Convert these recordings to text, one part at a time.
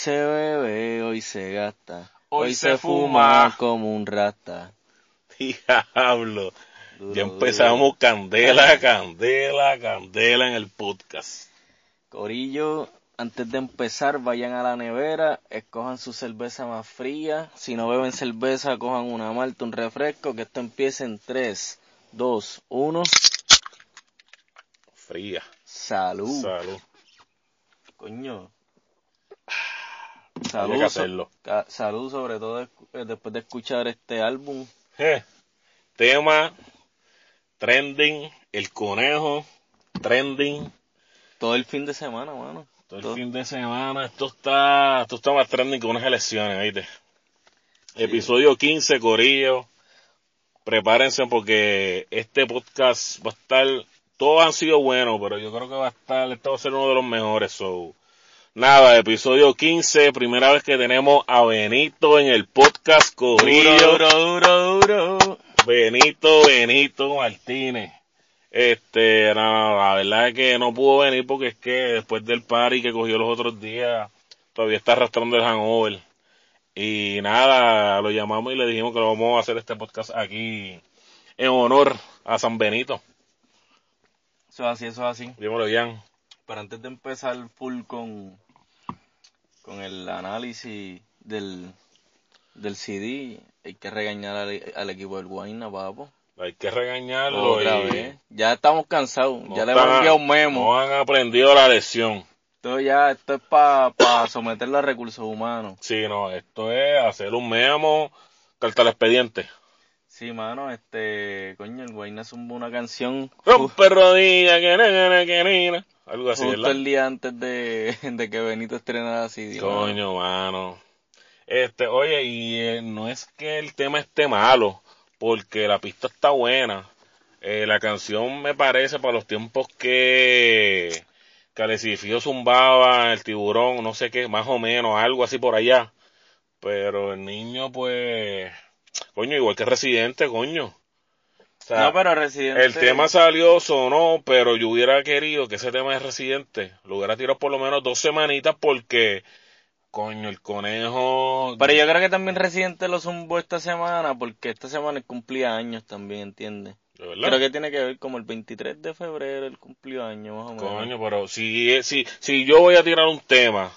Hoy se bebe, hoy se gasta. Hoy se fuma. como un rata. Diablo. Duro, Ya empezamos candela, candela, candela en el podcast. Corillo, antes de empezar, vayan a la nevera, escojan su cerveza más fría. Si no beben cerveza, cojan una malta, un refresco, que esto empiece en 3, 2, 1. Fría. Salud. Salud. Coño. Salud. que hacerlo. salud, sobre todo eh, después de escuchar este álbum. Je. Tema, trending, el conejo, trending. Todo el fin de semana, mano. Todo el fin de semana, esto está, esto está más trending que unas elecciones, ¿viste? Episodio 15, Corillo. Prepárense porque este podcast va a estar, todos han sido buenos, pero yo creo que va a estar, este va a ser uno de los mejores, so. Nada, episodio 15, primera vez que tenemos a Benito en el podcast, Corillo. Duro, duro, duro, duro. Benito, Benito Martínez. Este, no, la verdad es que no pudo venir porque es que después del party que cogió los otros días, todavía está arrastrando el hangover. Y nada, lo llamamos y le dijimos que lo vamos a hacer este podcast aquí en honor a San Benito. Eso es así, eso es así. Dímelo, Ian. Pero antes de empezar full con, con el análisis del, del CD, hay que regañar al, al equipo del Guayna, papo. Hay que regañarlo. Otra y vez. Ya estamos cansados. no ya le hemos enviado un memo. No han aprendido la lección. Esto ya, esto es para someterlo a recursos humanos. Sí, no, esto es hacer un memo, carta al expediente. Sí, mano, este, coño, el Guayna zumbó una canción Rompe rodilla, que nena, que nena. Algo así, justo ¿verdad? el día antes de, de que Benito estrenara mano. Coño, mano. Este, oye, y eh, no es que el tema esté malo, porque la pista está buena. Eh, la canción me parece para los tiempos que Calecifío zumbaba, el tiburón, no sé qué, más o menos, algo así por allá. Pero el niño, pues, coño, igual que Residente, coño. Sea, No, pero Residente. el tema salió, sonó, pero yo hubiera querido que ese tema de Residente lo hubiera tirado por lo menos dos semanitas porque, coño, el conejo... Pero yo creo que también Residente lo zumbó esta semana porque esta semana cumplía años también, ¿entiendes? Creo que tiene que ver como el 23 de febrero el cumplió años más o menos. Coño, pero si, si, si yo voy a tirar un tema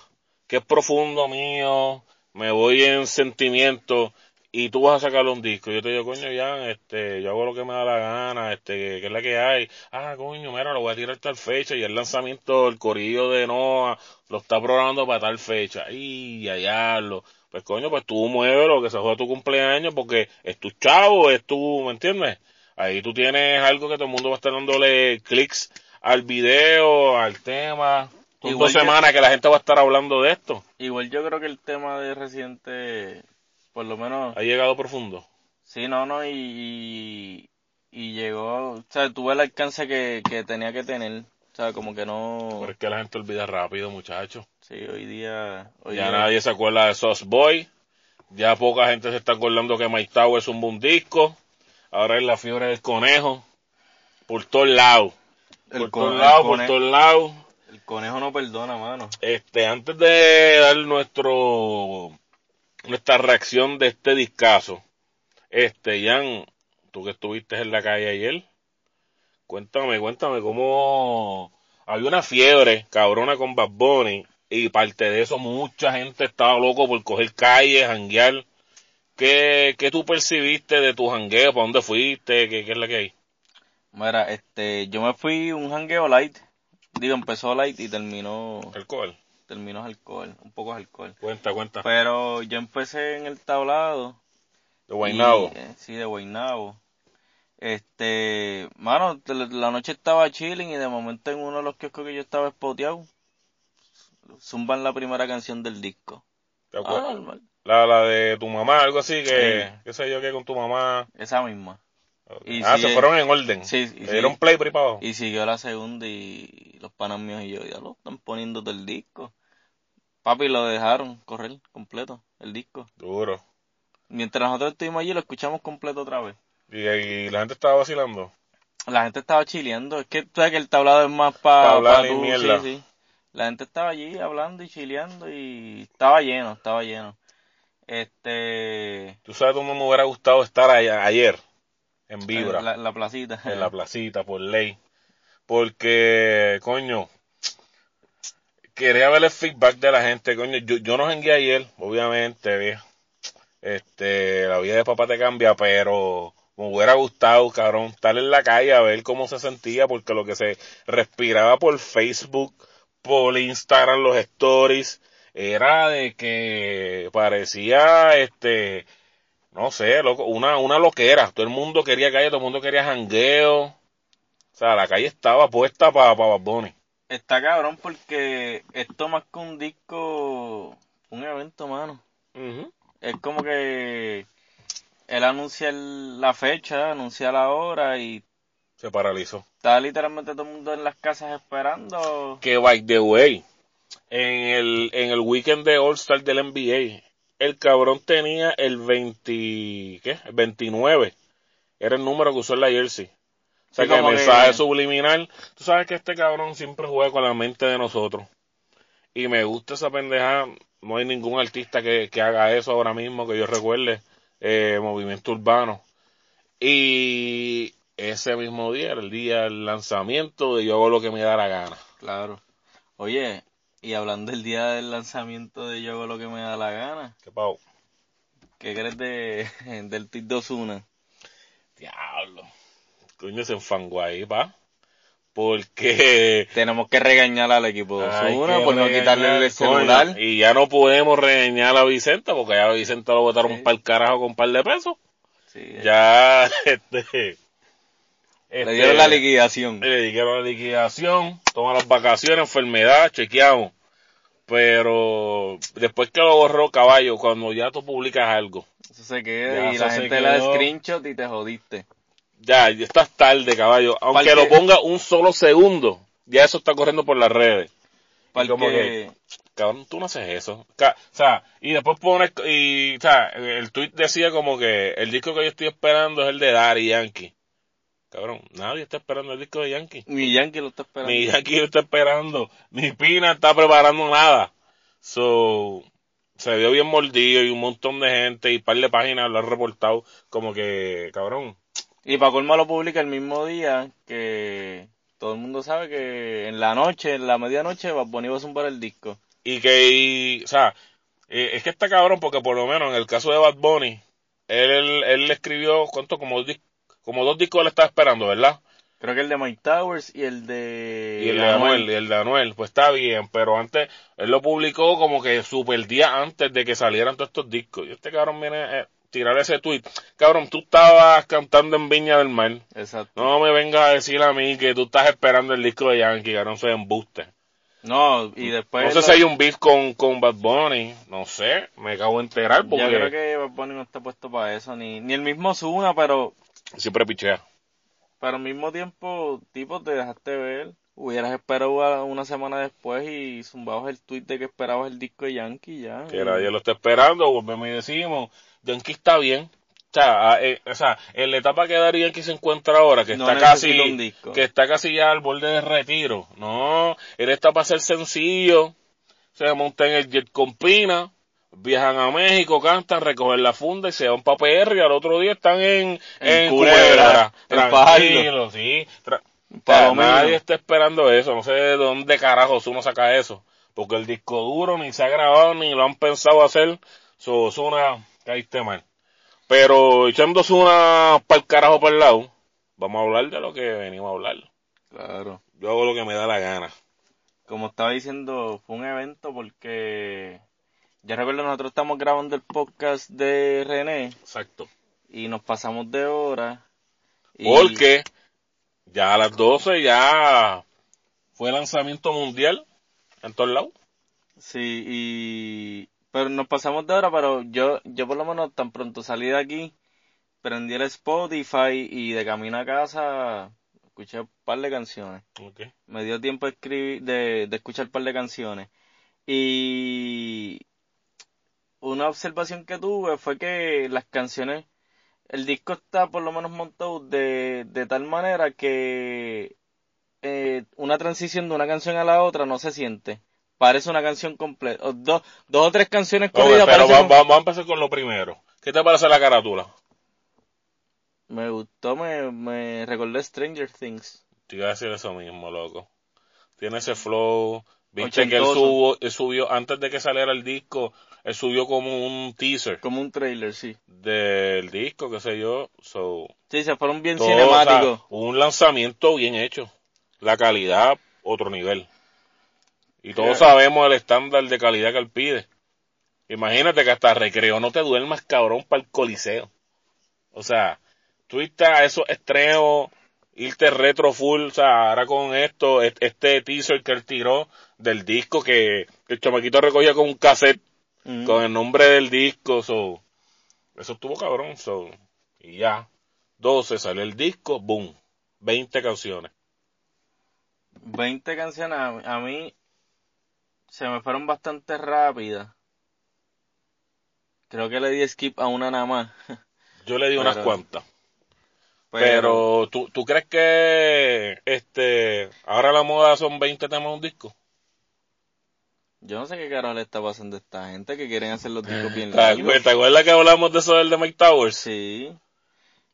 que es profundo mío, me voy en sentimiento y tú vas a sacarle un disco, yo te digo, coño, ya, este, yo hago lo que me da la gana, este, que es la que hay. Ah, coño, mira, lo voy a tirar tal fecha y el lanzamiento, el corillo de Noah, lo está programando para tal fecha. Y allá lo, pues coño, pues tú muévelo, que se joda tu cumpleaños porque es tu chavo, es tu, ¿me entiendes? Ahí tú tienes algo que todo el mundo va a estar dándole clics al video, al tema. Son dos semanas que la gente va a estar hablando de esto. Igual yo creo que el tema de Residente, por lo menos, Ha llegado profundo. sí, no, no, y, y, llegó, o sea, tuvo el alcance que, que tenía que tener, o sea, como que no, Pero es que la gente olvida rápido, muchachos. sí, hoy día, hoy Ya día- nadie se acuerda de Sauce Boy. Ya poca gente se está acordando que Mike Tower es un buen disco. Ahora es la fiebre del conejo. Por todos lados. Por todos lados, por todos lados. el conejo no perdona, mano. Este, antes de dar nuestro nuestra reacción de este discazo, este, Jan, tú que estuviste en la calle ayer, cuéntame, cuéntame cómo había una fiebre cabrona con Bad Bunny y parte de eso mucha gente estaba loco por coger calles, janguear. ¿Qué, ¿Qué tú percibiste de tu jangueo? ¿Para dónde fuiste? ¿Qué, qué es la que hay? Mira, este, yo me fui un jangueo light, digo, empezó light y terminó, Alcohol. Terminó alcohol, un poco alcohol. Cuenta, cuenta. Pero yo empecé en el tablado. De Guaynabo. y, eh, sí, de Guaynabo. Este, mano, la noche estaba chilling y de momento en uno de los kioscos que yo estaba espoteado, zumban la primera canción del disco. ¿Te Ah. La, la de tu mamá, algo así que, Sí. qué sé yo, que con tu mamá. Esa misma. Y ah, sigue- se fueron en orden. Sí, y Le sí. dieron play por ahí para abajo. Y siguió la segunda y los panas míos y yo, ya lo están poniendo del disco. Papi, lo dejaron correr completo, el disco. Duro. Mientras nosotros estuvimos allí, lo escuchamos completo otra vez. Y, y la gente estaba vacilando. La gente estaba chileando. Es que tú sabes que el tablado es más Pa para pa y tú, mierda. sí, sí. La gente estaba allí hablando y chileando y estaba lleno, estaba lleno. Este... Tú sabes cómo me hubiera gustado estar ayer, en Vibra. En la, la placita. En la placita, por ley. Porque, coño, quería ver el feedback de la gente, coño. Yo, yo no jangué ayer, obviamente, Este, la vida de papá te cambia, pero me hubiera gustado, cabrón, estar en la calle a ver cómo se sentía, porque lo que se respiraba por Facebook, por Instagram, los stories, era de que parecía, este, no sé, loco, una, una loquera. Todo el mundo quería calle, todo el mundo quería jangueo. O sea, la calle estaba puesta para pa Bad Está cabrón porque esto más que un disco, un evento, mano. Es como que él anuncia la fecha, anuncia la hora y... Se paralizó. Está literalmente todo el mundo en las casas esperando. Que by the way, en el, en el weekend de All Star del NBA, el cabrón tenía el 20, ¿qué? El 29. Era el número que usó en la jersey. O sea, que el mensaje subliminal. Tú sabes que este cabrón siempre juega con la mente de nosotros. Y me gusta esa pendeja. No hay ningún artista que, que haga eso ahora mismo que yo recuerde. Eh, movimiento urbano. Y ese mismo día, el día del lanzamiento, de yo hago lo que me da la gana. Claro. Oye, y hablando del día del lanzamiento de yo hago lo que me da la gana. ¿Qué pau? ¿Qué crees de, del TIT 2-1? Diablo coño se enfangó ahí, pa. Porque tenemos que regañar al equipo de Osuna por no quitarle el celular. Y ya no podemos regañar a Vicenta porque ya a Vicenta lo botaron para el carajo con un par de pesos. Sí, ya, este, le dieron la liquidación. Le dieron la liquidación, toma las vacaciones, enfermedad, chequeamos. Pero después que lo borró caballo, cuando ya tú publicas algo. Eso se queda y la gente la screenshot y te jodiste. Ya, ya estás tarde, caballo. Aunque lo ponga un solo segundo, ya eso está corriendo por las redes. Como que, cabrón, tú no haces eso. o sea, y después pones, y, o sea, el tweet decía como que el disco que yo estoy esperando es el de Daddy Yankee. Cabrón, nadie está esperando el disco de Yankee. Ni Yankee lo está esperando. Ni Yankee lo está esperando. Ni Pina está preparando nada. So, se vio bien mordido y un montón de gente y un par de páginas lo han reportado como que, cabrón, y para colmo lo publica el mismo día que todo el mundo sabe que en la noche, en la medianoche, Bad Bunny va a zumbar el disco. Y que, o sea, es que está cabrón porque por lo menos en el caso de Bad Bunny, él, él, le escribió, ¿cuánto? Como, como dos discos le estaba esperando, ¿verdad? Creo que el de Mike Towers y el de... Y el de Anuel, y el de Anuel, pues está bien, pero antes, él lo publicó como que super día antes de que salieran todos estos discos. Y este cabrón viene, eh, tirar ese tweet. Cabrón, tú estabas cantando en Viña del Mar. Exacto. No me vengas a decir a mí que tú estás esperando el disco de Yankee, cabrón, soy embuste. No, y después... No sé si hay un beef con, con Bad Bunny, no sé, me acabo de enterar porque... Yo creo que Bad Bunny no está puesto para eso, ni, ni el mismo Zuna, pero... Siempre pichea. Pero al mismo tiempo, tipo, te dejaste ver, hubieras esperado una semana después y zumbabas el tweet de que esperabas el disco de Yankee ya. Que nadie lo está esperando, volvemos y decimos, Yankee está bien. O sea, eh, o sea, en la etapa que Dari Yankee se encuentra ahora, que está casi, que está casi ya al borde de retiro. No, él está para ser sencillo. Se monta en el jet con Pina, viajan a México, cantan, recogen la funda y se van para PR y al otro día están en, en, Culebra, tranquilo, sí. nadie está esperando eso, no sé de dónde carajos uno saca eso, porque el disco duro ni se ha grabado ni lo han pensado hacer, eso es una caíste mal. Pero echándose una para el carajo para el lado, vamos a hablar de lo que venimos a hablar. Claro. Yo hago lo que me da la gana. Como estaba diciendo, fue un evento porque ya recuerdo, nosotros estamos grabando el podcast de René. Exacto. Y nos pasamos de hora. Porque ya a las 12 ya fue lanzamiento mundial en todos lados. Sí, y pero nos pasamos de hora, pero yo, yo por lo menos tan pronto salí de aquí, prendí el Spotify y de camino a casa escuché un par de canciones. Me dio tiempo de escribir, de, de escuchar un par de canciones. Y una observación que tuve fue que las canciones, el disco está por lo menos montado de, de tal manera que eh, una transición de una canción a la otra no se siente parece una canción completa. O Dos, dos o tres canciones corridas pero parecen- va- va- vamos a empezar con lo primero. ¿Qué te parece la carátula? Me gustó, me, me recordé Stranger Things. Te iba a decir eso mismo, loco. Tiene ese flow. Viste que él Ochentoso. subió, él subió, antes de que saliera el disco, él subió como un teaser Como un trailer, sí. del disco, qué sé yo. So, Sí, se fueron bien todo, cinemáticos. o sea, un lanzamiento bien hecho. La calidad, otro nivel. Y todos sabemos el estándar de calidad que él pide. Imagínate que hasta recreo no te duermas, cabrón, para el coliseo. O sea, tú a esos extremos, irte retro full, o sea, ahora con esto, est- este teaser que él tiró del disco que el chamaquito recogía con un cassette con el nombre del disco, so, eso estuvo cabrón, so, y ya, 12 salió el disco, boom, 20 canciones. 20 canciones a mí se me fueron bastante rápidas. Creo que le di skip a una nada más. Yo le di unas Pero- cuantas, pero, ¿tú, ¿tú crees que este ahora la moda son 20 temas de un disco? yo no sé qué carajo le está pasando a esta gente que quieren hacer los discos bien ¿Te largos. te acuerdas que hablamos de eso del de Mike Towers? Sí.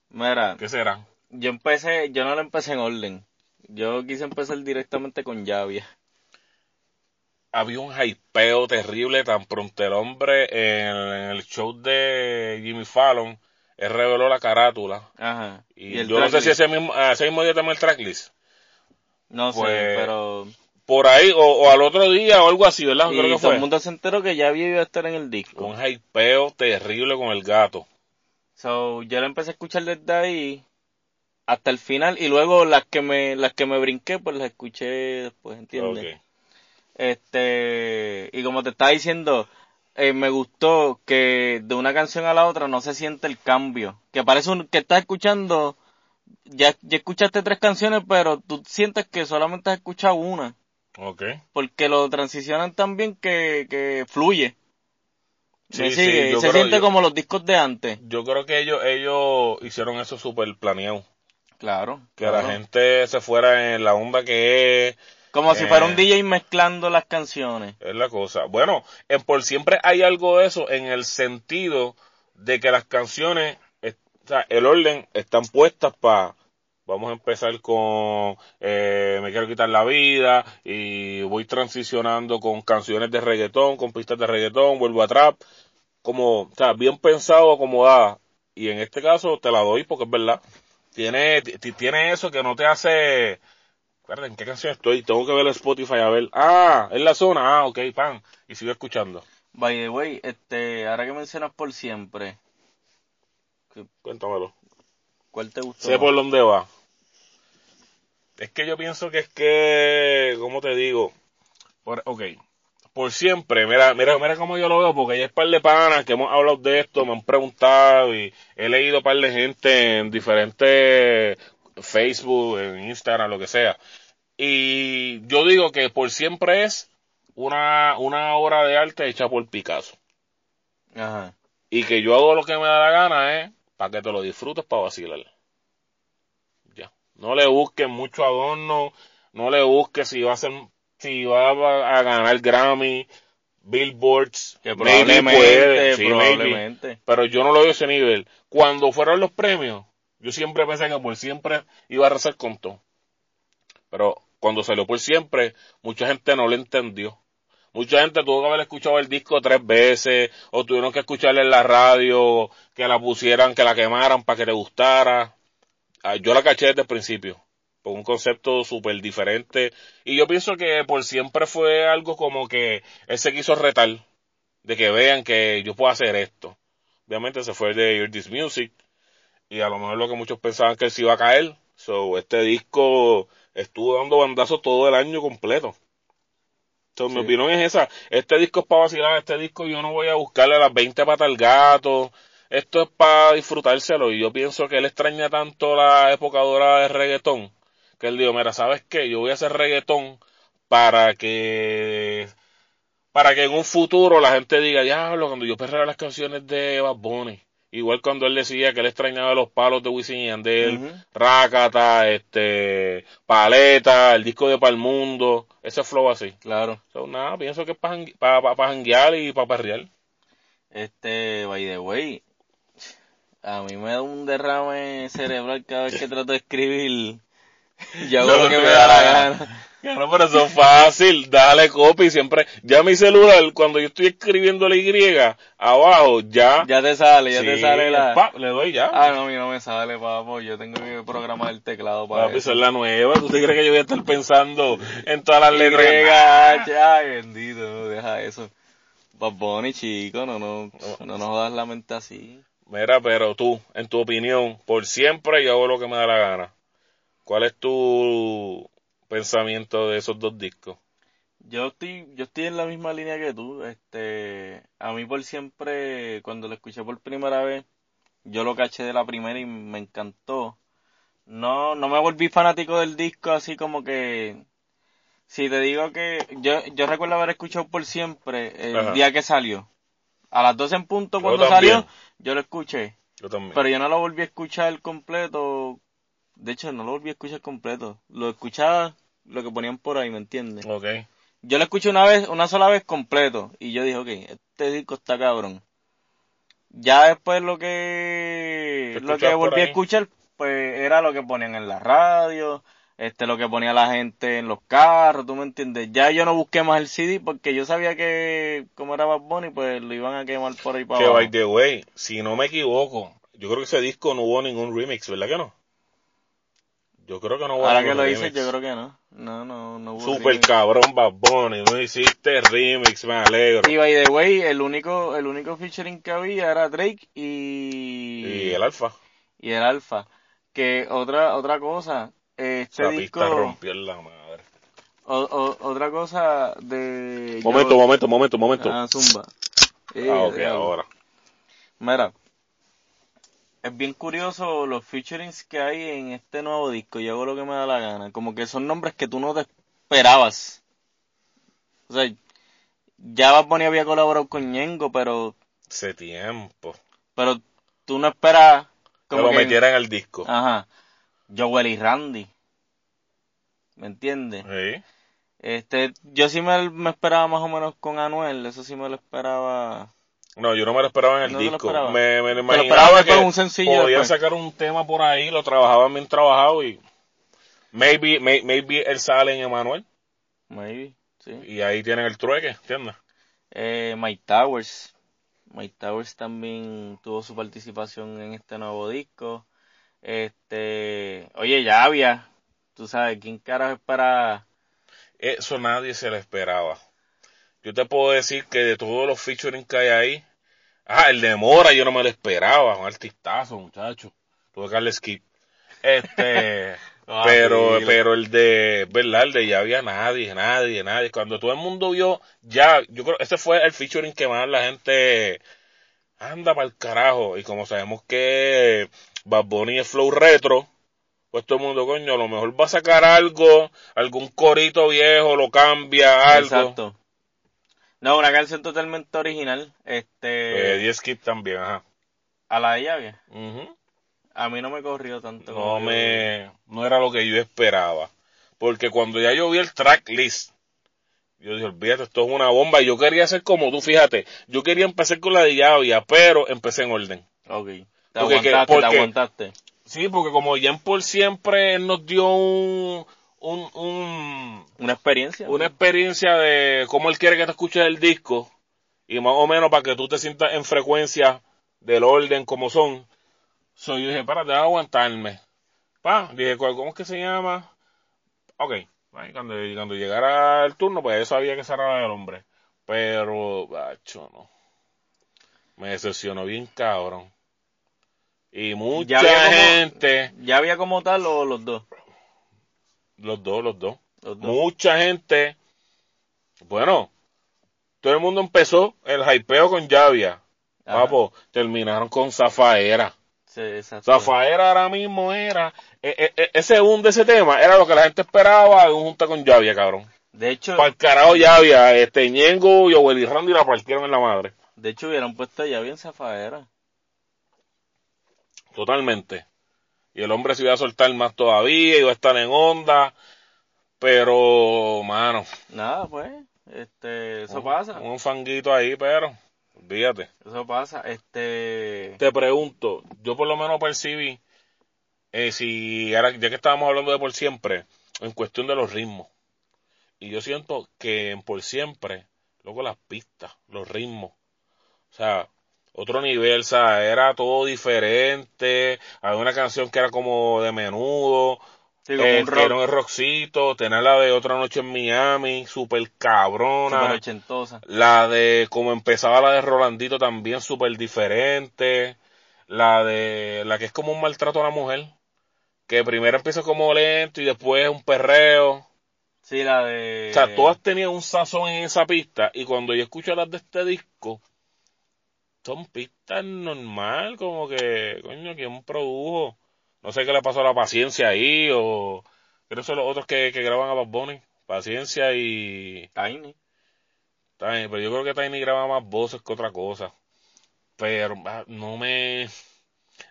Mira, ¿Qué será? yo empecé, yo no lo empecé en orden. Yo quise empezar directamente con Llavia. Había un hypeo terrible tan pronto el hombre en, en el show de Jimmy Fallon, él reveló la carátula. Ajá. Y, el yo no sé si ese mismo, a ese mismo día también el tracklist. No sé, pues, pero... Por ahí, o, o al otro día, o algo así, ¿verdad? Y Creo que todo fue. el mundo se enteró que Llavia iba a estar en el disco. Un hypeo terrible con el gato. So, yo la empecé a escuchar desde ahí hasta el final y luego las que me las que me brinqué pues las escuché después, ¿entiendes? Ok. Este, y como te estaba diciendo, eh, me gustó que de una canción a la otra no se siente el cambio, que parece un, que estás escuchando ya ya escuchaste tres canciones, pero tú sientes que solamente has escuchado una, Ok. porque lo transicionan tan bien que que fluye. ¿Me Sí, sí, yo se creo- siente yo- como los discos de antes. Yo creo que ellos, ellos hicieron eso súper planeado. Claro. Que claro. la gente se fuera en la onda que es, Como si Eh. fuera un DJ mezclando las canciones. es la cosa. Bueno, en por siempre hay algo de eso en el sentido de que las canciones, es- o sea, el orden están puestas para, vamos a empezar con eh, Me quiero quitar la vida y voy transicionando con canciones de reggaetón, con pistas de reggaetón, vuelvo a trap, como, o sea, bien pensado, acomodada. Y en este caso te la doy porque es verdad. Tiene, ti- tiene eso que no te hace, Espérate, ¿en qué canción estoy? Tengo que ver el Spotify a ver. Ah, es la zona. Ah, ok, pan. Y sigo escuchando. By the way, este, ahora que mencionas por siempre, Cuéntamelo. ¿cuál te gustó? Sé por dónde va. Es que yo pienso que es que, ¿cómo te digo? Por, ok. Por siempre, mira, mira, mira cómo yo lo veo, porque hay un par de panas que hemos hablado de esto, me han preguntado y he leído par de gente en diferentes Facebook, en Instagram, lo que sea. Y yo digo que por siempre es una, una obra de arte hecha por Picasso. Ajá. Y que yo hago lo que me da la gana es para que te lo disfrutes para vacilar. Ya. No le busques mucho adorno, no le busques si va a ser, si va a, ganar Grammy, Billboards, Que probablemente, puede, sí, maybe. probablemente. pero yo no lo veo a ese nivel. Cuando fueron los premios, yo siempre pensé que por siempre iba a rezar con todo. Pero cuando salió por siempre, mucha gente no lo entendió. Mucha gente tuvo que haber escuchado el disco tres veces, o tuvieron que escucharle en la radio, que la pusieran, que la quemaran para que le gustara. Ah, Yo la caché desde el principio, por un concepto súper diferente. Y yo pienso que por siempre fue algo como que él se quiso retar, de que vean que yo puedo hacer esto. Obviamente se fue de Hear This Music, y a lo mejor lo que muchos pensaban que él se iba a caer. So, este disco estuvo dando bandazos todo el año completo. So, Mi opinión es esa. Este disco es para vacilar, este disco yo no voy a buscarle las 20 patas al gato. Esto es para disfrutárselo. Y yo pienso que él extraña tanto la época dorada de reggaetón. Que él dijo, mira, ¿sabes qué? Yo voy a hacer reggaetón para que para que en un futuro la gente diga, diablo, cuando yo perreo las canciones de Bad Bunny, Igual cuando él decía que él extrañaba los palos de Wisin y Yandel, Ujú. Rácata, este, Paleta, el disco de Palmundo, ese flow así. Claro. So, nada, pienso que es para pa, pa, pa janguear y para perrear. Este, by the way, a mí me da un derrame cerebral cada vez que trato de escribir. Yo hago lo que me da la gana. Claro, pero eso es fácil, dale copy siempre. Ya mi celular, cuando yo estoy escribiendo la Y, abajo, ya. Ya te sale, ya te sale la... pa, le doy ya. Ah, no, a mí no me sale, papo. Yo tengo que programar el teclado para Papi, esa es la nueva. ¿Tú te crees que yo voy a estar pensando en todas las letras? Y, ay, bendito, no, deja eso. Bad Bunny, chico, no, no, no nos jodas la mente así. Mira, pero tú, en tu opinión, por siempre yo hago lo que me da la gana. ¿Cuál es tu pensamiento de esos dos discos? Yo estoy, yo estoy en la misma línea que tú. Este, a mí por siempre, cuando lo escuché por primera vez, yo lo caché de la primera y me encantó. No, no me volví fanático del disco así como que, si te digo que, yo, yo recuerdo haber escuchado por siempre el Ajá. día que salió. A las 12 en punto cuando salió, yo lo escuché. Yo también. Pero yo no lo volví a escuchar completo. De hecho, no lo volví a escuchar completo. Lo escuchaba lo que ponían por ahí, ¿me entiendes? Ok. Yo lo escuché una vez, una sola vez completo. Y yo dije, ok, este disco está cabrón. Ya después lo que, ¿Qué lo que volví a escuchar, pues era lo que ponían en la radio, este, lo que ponía la gente en los carros, tú me entiendes. Ya yo no busqué más el CD porque yo sabía que, como era Bad Bunny, pues lo iban a quemar por ahí para Que abajo. by the way, si no me equivoco, yo creo que ese disco no hubo ningún remix, ¿verdad que no? Yo creo que no hubo Ahora que lo remix. dices, yo creo que no. No, no, no hubo Super remix. cabrón Bad Bunny, no hiciste remix, me alegro. Y by the way, el único, el único featuring que había era Drake y, Y el Alfa. y el Alfa. Que otra, otra cosa, este Esa disco, pista rompió en la madre. o- o- otra cosa de... Momento, yo- momento, momento, momento. Ah, zumba. Eh, Ah, ok, diablo. ahora. Mira, es bien curioso los featurings que hay en este nuevo disco. Yo hago lo que me da la gana. Como que son nombres que tú no te esperabas. O sea, ya Bad Bunny había colaborado con Ñengo, pero, Hace tiempo. pero tú no esperas Que como lo que- metieran al disco. Ajá. Joel y Randy. ¿Me entiendes? Sí. Este, yo sí me, me esperaba más o menos con Anuel, eso sí me lo esperaba. No, yo no me lo esperaba en el No te lo disco. esperaba. Me, me imaginaba que un sencillo podían sacar un tema por ahí, lo trabajaban bien trabajado y maybe, may- maybe él sale en Emanuel Maybe, sí. y ahí tienen el trueque, ¿entiendes? Eh, Mike Towers. Mike Towers también tuvo su participación en este nuevo disco. Este, oye, ya había, tú sabes, ¿quién carajo espera? Eso nadie se lo esperaba. Yo te puedo decir que de todos los featuring que hay ahí, ah, el de Mora yo no me lo esperaba, un artistazo, muchacho. Tuve que darle skip. Este, Ah, pero, pero el de, ¿verdad? El de ya había nadie, nadie, nadie. Cuando todo el mundo vio, ya, yo creo, ese fue el featuring que más la gente anda para el carajo. Y como sabemos que Bad Bunny es flow retro, pues todo el mundo, coño, a lo mejor va a sacar algo, algún corito viejo, lo cambia, algo. Exacto. No, una canción totalmente original. Este, Eh, 10 skip también, ajá. a la de llave. Ujú. A mí no me corrió tanto. No yo- me, no era lo que yo esperaba. Porque cuando ya yo vi el track list, yo dije, olvídate, esto es una bomba. Y yo quería hacer como tú, fíjate. Yo quería empezar con la de Llavia, pero empecé en orden. Ok. Te Porque que- aguantaste, te aguantaste. Sí, porque como en por siempre nos dio un, un, un, Una experiencia. una experiencia de cómo él quiere que te escuches el disco. Y más o menos para que tú te sientas en frecuencia del orden como son. So, yo dije, para, déjame aguantarme. Pa, dije, ¿cuál- ¿cómo es que se llama? Ok, cuando, cuando llegara el turno, pues yo sabía que la del hombre. Pero, bacho, no. Me decepcionó bien cabrón. Y mucha Ya había como- gente, ¿Ya había como tal o los dos? Los dos, los dos, Los dos. mucha gente, bueno, todo el mundo empezó el hypeo con Llavia. Papo, terminaron con Zafaera. Sí, exacto. Zafaera ahora mismo era, e- e- e- ese boom de ese tema era lo que la gente esperaba de un junta con Llavia, cabrón. De hecho, Para el carajo Llavia, este Ñengo y Randy la partieron en la madre. de hecho hubieran puesto ya bien zafadera. totalmente. Y el hombre se iba a soltar más todavía, iba a estar en onda, pero, mano. Nada, pues, este, eso pasa. Un fanguito ahí, pero, olvídate. Eso pasa, este... Te pregunto, yo por lo menos percibí, eh, si, ahora, ya que estábamos hablando de por siempre, en cuestión de los ritmos. Y yo siento que en por siempre, luego las pistas, los ritmos, o sea, otro nivel, o sea, era todo diferente. Había una canción que era como de menudo. Sí, como eh, un rock. Rockcito. Tener la de Otra Noche en Miami, super cabrona. Super ochentosa. La de como empezaba la de Rolandito también súper diferente. La de la que es como un maltrato a la mujer. Que primero empieza como lento y después un perreo. Sí, la de... O sea, todas tenían un sazón en esa pista. Y cuando yo escucho las de este disco, son pistas normal, como que, coño, ¿quién produjo? No sé qué le pasó a la paciencia ahí, o creo que son los otros que, que graban a Bad Bunny. Paciencia y Tiny. Tiny, pero yo creo que Tiny graba más voces que otra cosa. Pero ah, no me...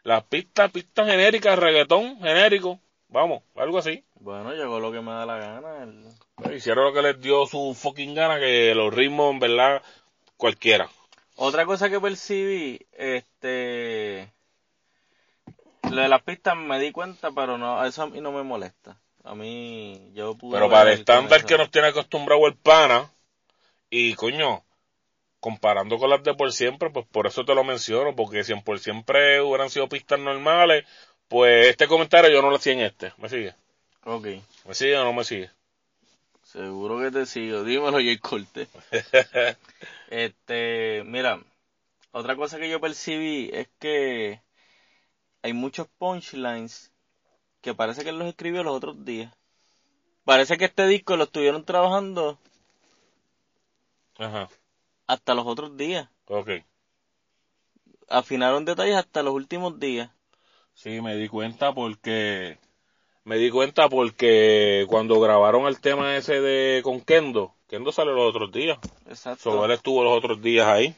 Las pistas, pistas genéricas, reggaetón genérico, vamos, algo así. Bueno, llegó lo que me da la gana. el- Hicieron lo que les dio su fucking gana, que los ritmos, en verdad, cualquiera. Otra cosa que percibí, este... Lo de las pistas me di cuenta, pero no, eso a mí no me molesta. A mí, yo pude... Pero para el estándar que nos tiene acostumbrado el pana, y coño, comparando con las de por siempre, pues por eso te lo menciono, porque si en por siempre hubieran sido pistas normales, pues este comentario yo no lo hacía en este. ¿Me sigue? Ok, ¿Me sigue o no me sigue? Seguro que te sigo. Dímelo, Jay Corte. Este, mira, otra cosa que yo percibí es que hay muchos punchlines que parece que él los escribió los otros días. Parece que este disco lo estuvieron trabajando Ajá, hasta los otros días. ok. Afinaron detalles hasta los últimos días. Sí, me di cuenta porque me di cuenta porque cuando grabaron el tema ese de con Kendo, Kendo salió los otros días. Exacto. So, él estuvo los otros días ahí.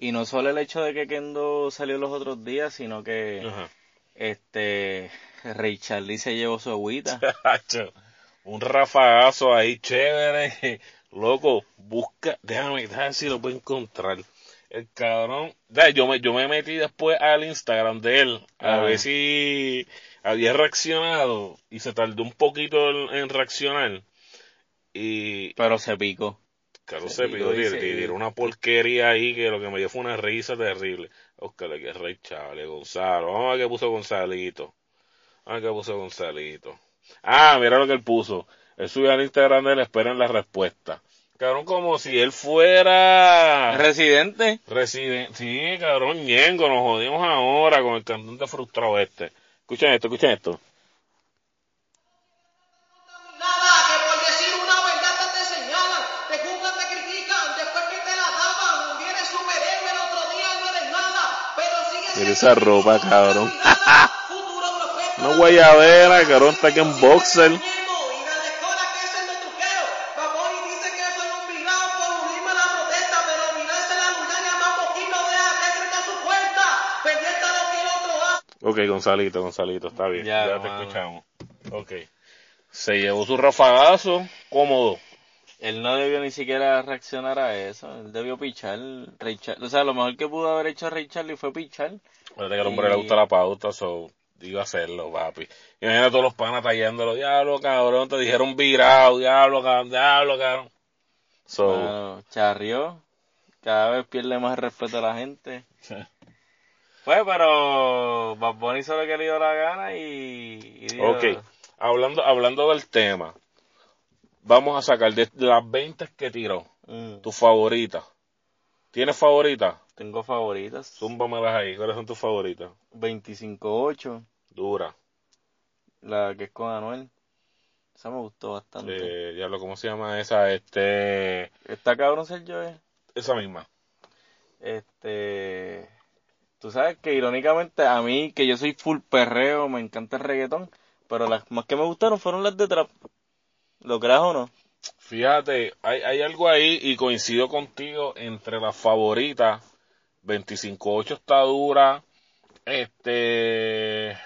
Y no solo el hecho de que Kendo salió los otros días, sino que Ajá. este Ray Charlie se llevó su agüita. Un rafagazo ahí chévere. Loco, busca, déjame, déjame si lo puedo encontrar. El cabrón, yo me, yo me metí después al Instagram de él a ver si había reaccionado y se tardó un poquito en, en reaccionar. Y Pero se picó. Claro, Se se picó tiró una porquería ahí que lo que me dio fue una risa terrible. Oscar, que Rey Chale, Gonzalo. Vamos a ver qué puso Gonzalito. Vamos a ver qué puso Gonzalito. Ah, mira lo que él puso. Él subió al Instagram de él, esperen la respuesta. Cabrón, como si él fuera Residente. residente. Sí, cabrón, ñengo, nos jodimos ahora con el cantante frustrado este. Escuchen esto, escuchen esto. Nada, que por decir una verdad te señalan, te juzgan, te critican, después que te la daban, vienes superhéroe el otro día y no eres nada, pero esa ropa, cabrón. nada, futuro profeta, No guayabera, cabrón, está aquí en boxer. Ok, Gonzalito, Gonzalito, está bien. Ya, Ya, te mano. escuchamos. Ok. Se llevó su rafagazo cómodo. Él no debió ni siquiera reaccionar a eso. Él debió pichar. Ray Charlie. O sea, lo mejor que pudo haber hecho Ray Charlie fue pichar. Parece que al hombre le gusta la pauta, so digo hacerlo, papi. Imagina a todos los panas tallándolo. Diablo, cabrón, te dijeron virado, diablo, cabrón, diablo, cabrón. So, charrió. Cada vez pierde más respeto a la gente. Pues, pero Bad Bunny hizo lo que le dio la gana y... ok. Hablando, hablando del tema, vamos a sacar de las 20 que tiró, "Mm, tu favorita. ¿Tienes favorita? tengo favoritas. Zúmbamelas ahí. ¿Cuáles son tus favoritas? 25-8. Dura. La que es con Anuel. Esa me gustó bastante. Eh, diablo, ¿cómo se llama esa? Este, Está cabrón Sergio eh. esa misma. Este, tú sabes que irónicamente a mí, que yo soy full perreo, me encanta el reggaetón, pero las más que me gustaron fueron las de trap. ¿Lo creas o no? Fíjate, hay, hay algo ahí y coincido contigo entre las favoritas. 25-8 está dura. Este.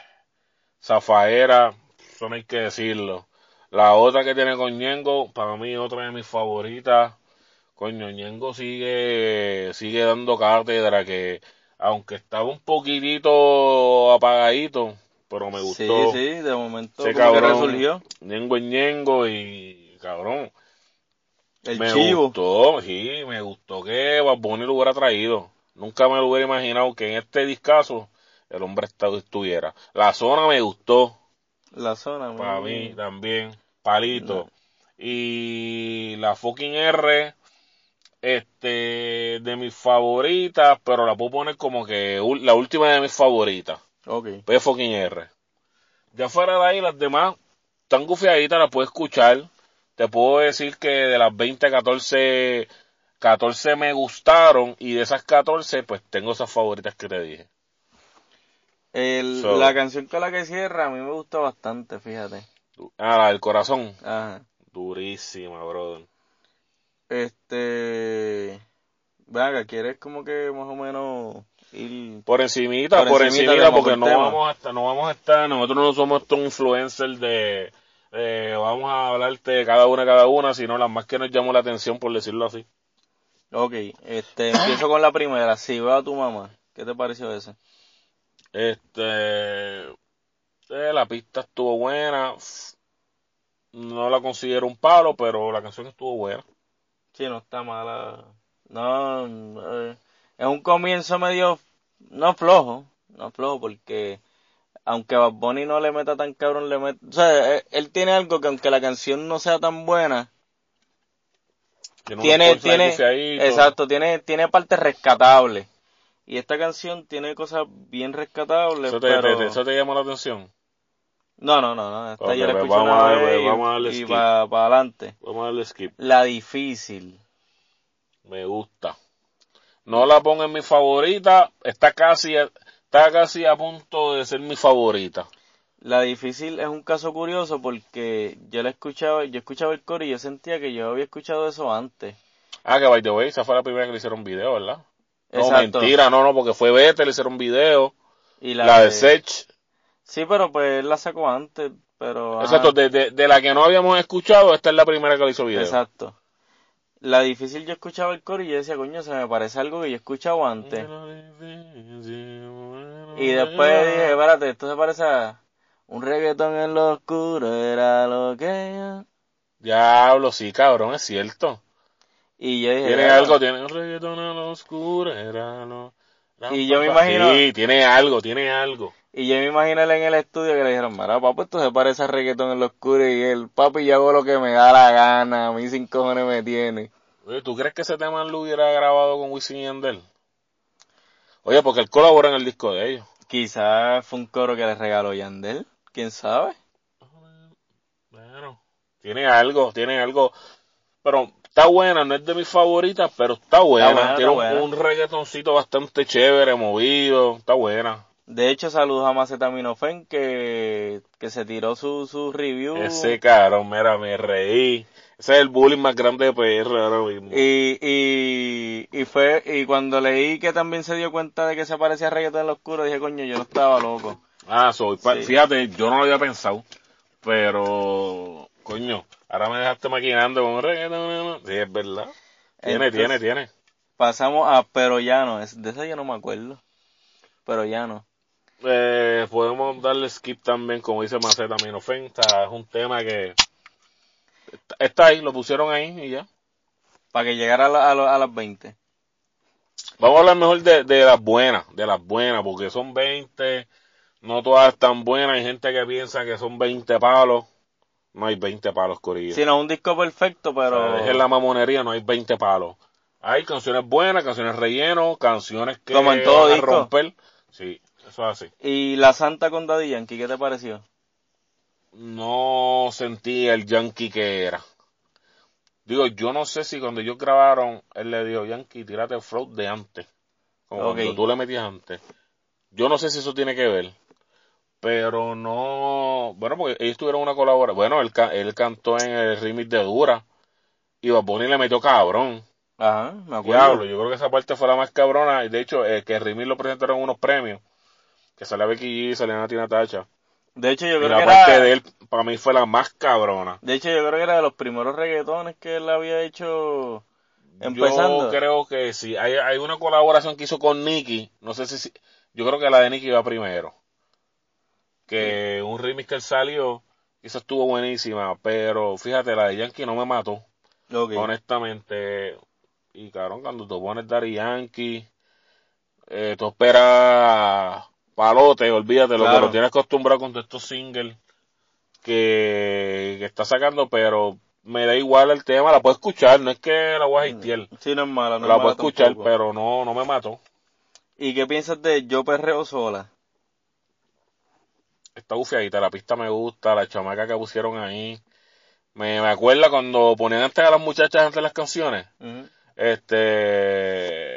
Zafaera, eso no hay que decirlo. La otra que tiene con Ñengo, para mí otra de mis favoritas. Coño, Ñengo sigue, sigue dando cátedra que, aunque estaba un poquitito apagadito, pero me gustó. Sí, sí, de momento Ese como que cabrón, resurgió. Ñengo es Ñengo y, cabrón, El me chivo. gustó, sí, me gustó que Bad Bunny lo hubiera traído. Nunca me lo hubiera imaginado que en este discazo el hombre estuviera. La zona me gustó, La zona. para mí también, palito. Y la fucking R, este, de mis favoritas, pero la puedo poner como que la última de mis favoritas. Ok. P fucking R. Ya fuera de ahí, las demás están gufiaditas, las puedo escuchar. Te puedo decir que de las 20, 14, 14 me gustaron y de esas 14, pues tengo esas favoritas que te dije. El, So- la canción con la que cierra a mí me gusta bastante, fíjate. Ah, la del corazón. Ajá. Durísima, brother. Este. Venga, ¿quieres como que más o menos ir. Por encimita, Por por, encimita porque no vamos a estar, no vamos a estar, nosotros no somos estos influencers de, de vamos a hablarte de cada una, cada una, sino las más que nos llamó la atención, por decirlo así. Ok, este, empiezo con la primera. Si veo a tu mamá, ¿qué te pareció esa? Este, eh, la pista estuvo buena, no la considero un palo, pero la canción estuvo buena. Sí, no está mala. No, eh, es un comienzo medio, no flojo, no flojo porque aunque Bad Bunny no le meta tan cabrón, le mete, o sea, él, él tiene algo que aunque la canción no sea tan buena, Tiene, tiene, tiene, exacto, tiene, tiene partes rescatables. Y esta canción tiene cosas bien rescatables, ¿Eso te, pero... te- te- eso te llamó la atención? No, no, no, no, esta Ok, yo la pues escuché vamos una a ver, vez pues vamos a darle y, skip. para adelante. Vamos a darle skip. La difícil. Me gusta. No la pongo en mi favorita, está casi, está casi a punto de ser mi favorita. La difícil es un caso curioso porque yo la escuchaba, yo escuchaba el coro y yo sentía que yo había escuchado eso antes. Ah, que by the way, esa fue la primera que le hicieron video, ¿verdad? No, Exacto. mentira, no, no, porque fue Bete, le hicieron video. Y La, de Sech. Sí, pero pues él la sacó antes, pero... ajá, Exacto, de, de, de la que no habíamos escuchado, esta es la primera que le hizo video. Exacto. La difícil yo escuchaba el coro y yo decía, coño, se me parece algo que yo he escuchado antes. Y después dije, espérate, esto se parece a un reggaetón en lo oscuro, era lo que yo... Diablo, sí, cabrón, es cierto. Y yo dije, Tiene "Ah". algo, tiene un reggaetón en lo oscuro, era lo... Y yo me imagino- Sí, tiene algo, tiene algo. Y yo me imagino en el estudio que le dijeron, mira, papi, esto se parece a reggaetón en lo oscuro y él, papi, yo hago lo que me da la gana, a mí sin cojones me tiene. Oye, ¿tú crees que ese tema lo hubiera grabado con Wisin y Yandel? Oye, porque él colabora en el disco de ellos. Quizás fue un coro que le regaló Yandel, quién sabe. Bueno, tiene algo, tiene algo. Pero está buena, no es de mis favoritas, pero está buena. buena, tiene está un, buena. un reggaetoncito bastante chévere, movido, está buena. De hecho, saludos a Macetaminofen que, que se tiró su, su review. Ese cabrón, mira, me reí. Ese es el bullying más grande de PR ahora mismo. Y, y, y fue, y cuando leí que también se dio cuenta de que se parecía a reggaetón en lo oscuro, dije, coño, yo no estaba loco. Ah, soy, Sí. fíjate, yo no lo había pensado, pero, coño, ahora me dejaste maquinando con reggaetón. Sí, es verdad. Tiene, Entonces- tiene, tiene. Pasamos a Pero ya no, de esa yo no me acuerdo. Pero ya no. Eh, podemos darle skip también, como dice Maceta Minofen, es un tema que está, ahí, lo pusieron ahí y ya. Para que llegara a, la- a, lo- a las 20. Vamos a hablar mejor de, de las buenas, de las buenas, porque son 20, no todas están buenas, hay gente que piensa que son 20 palos, no hay 20 palos, Corillo. Si no, un disco perfecto, pero... Es la mamonería, no hay 20 palos. Hay canciones buenas, canciones relleno, canciones que van a romper. Sí, eso es así. Y La Santa con Daddy Yankee, ¿qué te pareció? no sentí el yankee que era. Digo, yo no sé si cuando ellos grabaron, él le dijo, Yankee, tírate el float de antes. Como cuando tú le metías antes. Yo no sé si eso tiene que ver. Pero no... Bueno, porque ellos tuvieron una colaboración. Bueno, él, él cantó en el remix de Dura. Y Bad Bunny le metió cabrón. Ajá, me acuerdo. Diablo, yo creo que esa parte fue la más cabrona. Y de hecho, eh, que el remix lo presentaron en unos premios. Que sale Becky G, sale Tina Tacha. De hecho, yo Y creo la que parte era... de él, para mí fue la más cabrona. De hecho, yo creo que era de los primeros reggaetones que él había hecho empezando. Yo creo que sí. Hay, hay una colaboración que hizo con Nicky. No sé si, si- Yo creo que la de Nicky iba primero. Que un remix que él salió. Esa estuvo buenísima. Pero fíjate, la de Yankee no me mató. Ok. Honestamente. Y cabrón, cuando tú pones Daddy Yankee. Eh, tú esperas palote, olvídate, lo que lo tienes acostumbrado con todos estos singles que, que está sacando, pero me da igual el tema, la puedo escuchar, no es que la voy a hatear. Sí, no es mala, no es La mala puedo escuchar, tampoco. pero no, no me mató. ¿Y qué piensas de Yo Perreo Sola? Está bufiadita, la pista me gusta, la chamaca que pusieron ahí. Me, me acuerda cuando ponían antes a las muchachas antes de las canciones. Ujú. Este.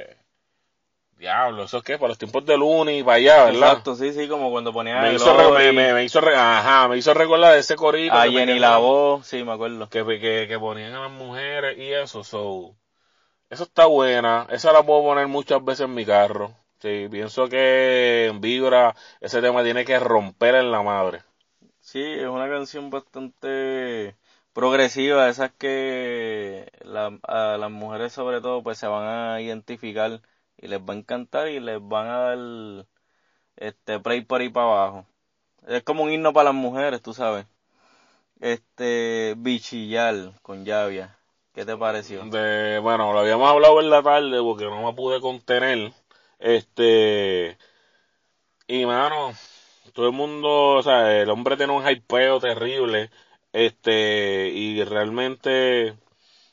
Diablo, ¿eso es qué? Para los tiempos de Luni y para allá, ¿verdad? Exacto, sí, sí, como cuando ponía Me hizo, re- Glory, me, me- hizo re- ajá, me hizo recordar de ese corito a que me Jenny La Voz, sí, me acuerdo. que, que, que ponían a las mujeres y eso, so, eso está buena, esa la puedo poner muchas veces en mi carro, sí, pienso que en Vibra ese tema tiene que romper en la madre, Sí, es una canción bastante progresiva, esas que la- a las mujeres sobre todo pues se van a identificar y les va a encantar y les van a dar este play por ahí para abajo. Es como un himno para las mujeres, tú sabes. Este, Bichillar con Llavia. ¿Qué te pareció? bueno, lo habíamos hablado en la tarde porque no me pude contener, este, y mano, todo el mundo, o sea, el hombre tiene un hypeo terrible, este, y realmente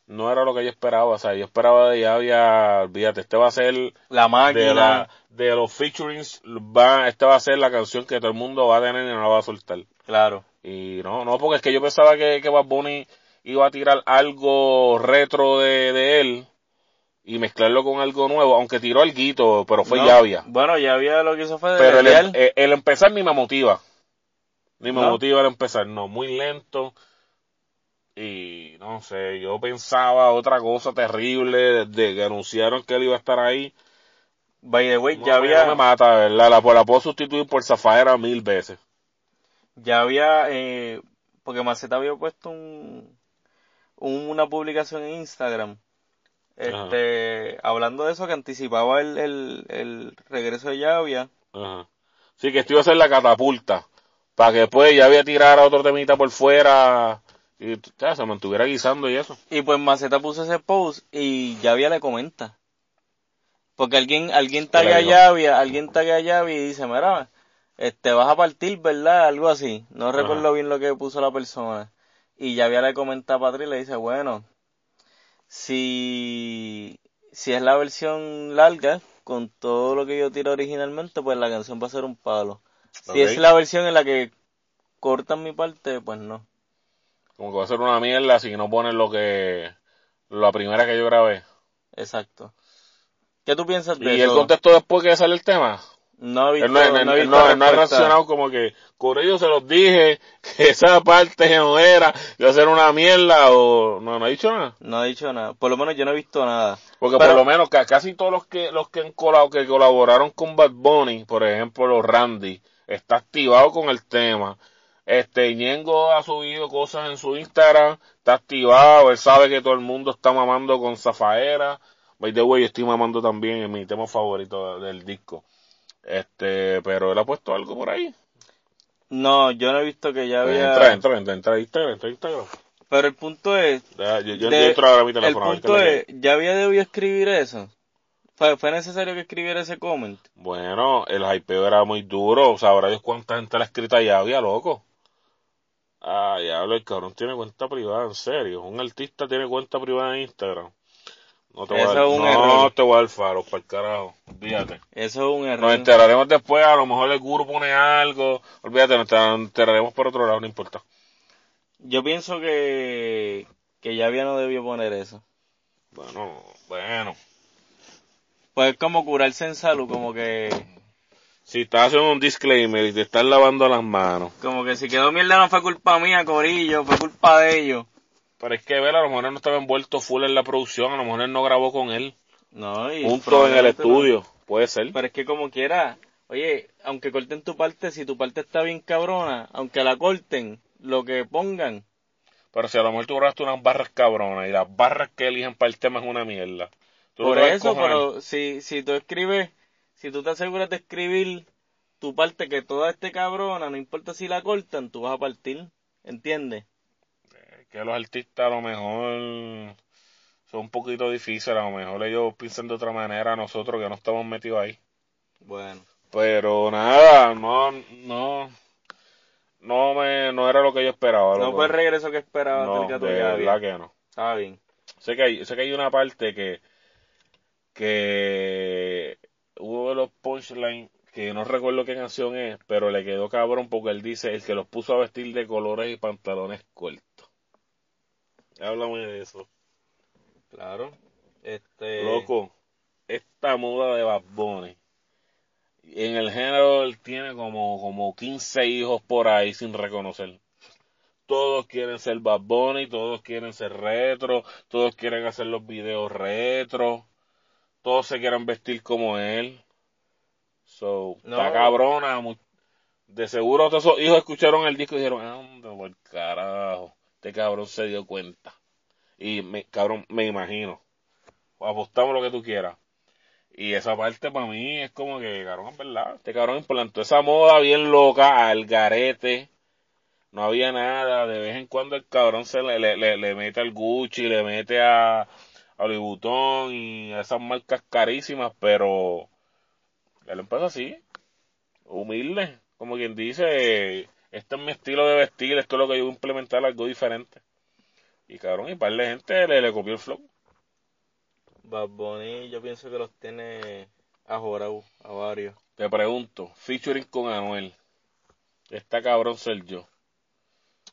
no era lo que yo esperaba, o sea, yo esperaba de Yavia, olvídate, este va a ser La de, máquina. la, de los featurings, va, esta va a ser la canción que todo el mundo va a tener y no la va a soltar. Claro. Y no, no, porque es que yo pensaba que, que Bad Bunny iba a tirar algo retro de, de él y mezclarlo con algo nuevo, aunque tiró algo, pero fue No, Yavia. Bueno, Llavia lo que hizo fue Pero el, deletear. el- el empezar ni me motiva. Ni me ¿No? motiva el empezar, no, muy lento. No sé, yo pensaba otra cosa terrible desde que anunciaron que él iba a estar ahí. By the way, ya había, me mata, ¿verdad? La, la puedo sustituir por Zafaera mil veces. ya había, eh, porque Maceta había puesto un, un- una publicación en Instagram, este, hablando de eso que anticipaba el, el, el regreso de Llavia. Ajá. Sí, que esto iba a ser la catapulta. Para que después ya había tirar a otro temita por fuera y ya, se mantuviera guisando y eso. Y pues Maceta puso ese post y Llavia le comenta. Porque alguien, alguien taguea a? Llavia, alguien taguea a Llavia y dice, mira, este, vas a partir, ¿verdad? Algo así. No recuerdo bien lo que puso la persona. Y Llavia le comenta a Patri y le dice, bueno, si, si es la versión larga, con todo lo que yo tiro originalmente, pues la canción va a ser un palo. Si es la versión en la que cortan mi parte, pues no. Como que va a ser una mierda si no ponen lo que, la primera que yo grabé. Exacto. ¿Qué tú piensas de Y él eso? contestó después que sale el tema. No he visto, Él no, él- no he él visto no- él no ha reaccionado como que, con ellos se los dije, que esa parte no era, iba a ser una mierda, o no, no ha dicho nada. No ha dicho nada. Por lo menos yo no he visto nada. Porque Pero- por lo menos ca- casi todos los que, los que, han colab- que colaboraron con Bad Bunny, por ejemplo, los Randy, está activado con el tema. Este, Ñengo ha subido cosas en su Instagram, está activado, él sabe que todo el mundo está mamando con Zafaera. By the way, yo estoy mamando también en mi tema favorito del disco. Este, pero él ha puesto algo por ahí. No, yo no he visto que ya había... entra, entra, entra, entra Instagram, entra Instagram. Pero el punto es... Ya, yo, yo de- entro ahora a mi el teléfono. qué punto es ¿ya había debido escribir eso? ¿Fue, fue necesario que escribiera ese comment? Bueno, el hypeo era muy duro. Sabrá Dios cuánta gente la ha escrito ya había, loco. Ah, diablo, el cabrón tiene cuenta privada, en serio. Un artista tiene cuenta privada en Instagram. No te voy a dar, es no te voy a dar faro, para el carajo. Olvídate. Eso es un error. Nos enteraremos después, a lo mejor el guru pone algo. Olvídate, nos enteraremos por otro lado, no importa. Yo pienso que... Que ya había no debió poner eso. Bueno, bueno. Pues es como curarse en salud, como que... Si estás haciendo un disclaimer y te están lavando las manos. Como que si quedó mierda no fue culpa mía, Corillo, fue culpa de ellos. Pero es que, ver, a lo mejor él no estaba envuelto full en la producción, a lo mejor él no grabó con él. No, y Junto en el no. estudio, puede ser. Pero es que como quiera, Oye, aunque corten tu parte, si tu parte está bien cabrona, aunque la corten, lo que pongan, Pero si a lo mejor tú grabaste unas barras cabronas y las barras que eligen para el tema es una mierda. Por eso, pero si, si tú escribes, si tú te aseguras de escribir tu parte que toda esté cabrona, no importa si la cortan, tú vas a partir, ¿entiendes? que los artistas a lo mejor son un poquito difíciles, a lo mejor ellos piensan de otra manera a nosotros que no estamos metidos ahí. Bueno, Pero nada, no, no, no me, no era lo que yo esperaba. no fue el regreso que esperaba No, de verdad que no. Estaba bien. Sé que hay, sé que hay una parte que, que uno de los punchlines, que no recuerdo qué canción es, pero le quedó cabrón porque él dice el que los puso a vestir de colores y pantalones cortos. Háblame de eso. Claro. Este. Loco, esta moda de Bad Bunny. En el género él tiene como, como 15 hijos por ahí sin reconocer. Todos quieren ser Bad Bunny, todos quieren ser retro, todos quieren hacer los videos retro, todos se quieren vestir como él. So, No. está cabrona. De seguro todos esos hijos escucharon el disco y dijeron, anda por carajo, este cabrón se dio cuenta. Y me, cabrón, me imagino apostamos lo que tú quieras. Y esa parte para mí es como que, cabrón, es verdad. Este cabrón implantó esa moda bien loca al garete. No había nada. De vez en cuando el cabrón se le, le, le, le mete al Gucci, le mete a, a Louis Vuitton y a esas marcas carísimas, pero él empezó así. Humilde. Como quien dice, este es mi estilo de vestir, esto es lo que yo voy a implementar, algo diferente. Y cabrón, y par de gente le, le copió el flow. Bad Bunny, yo pienso que los tiene a Jorau, a varios. Te pregunto, featuring con Anuel, está cabrón ser yo.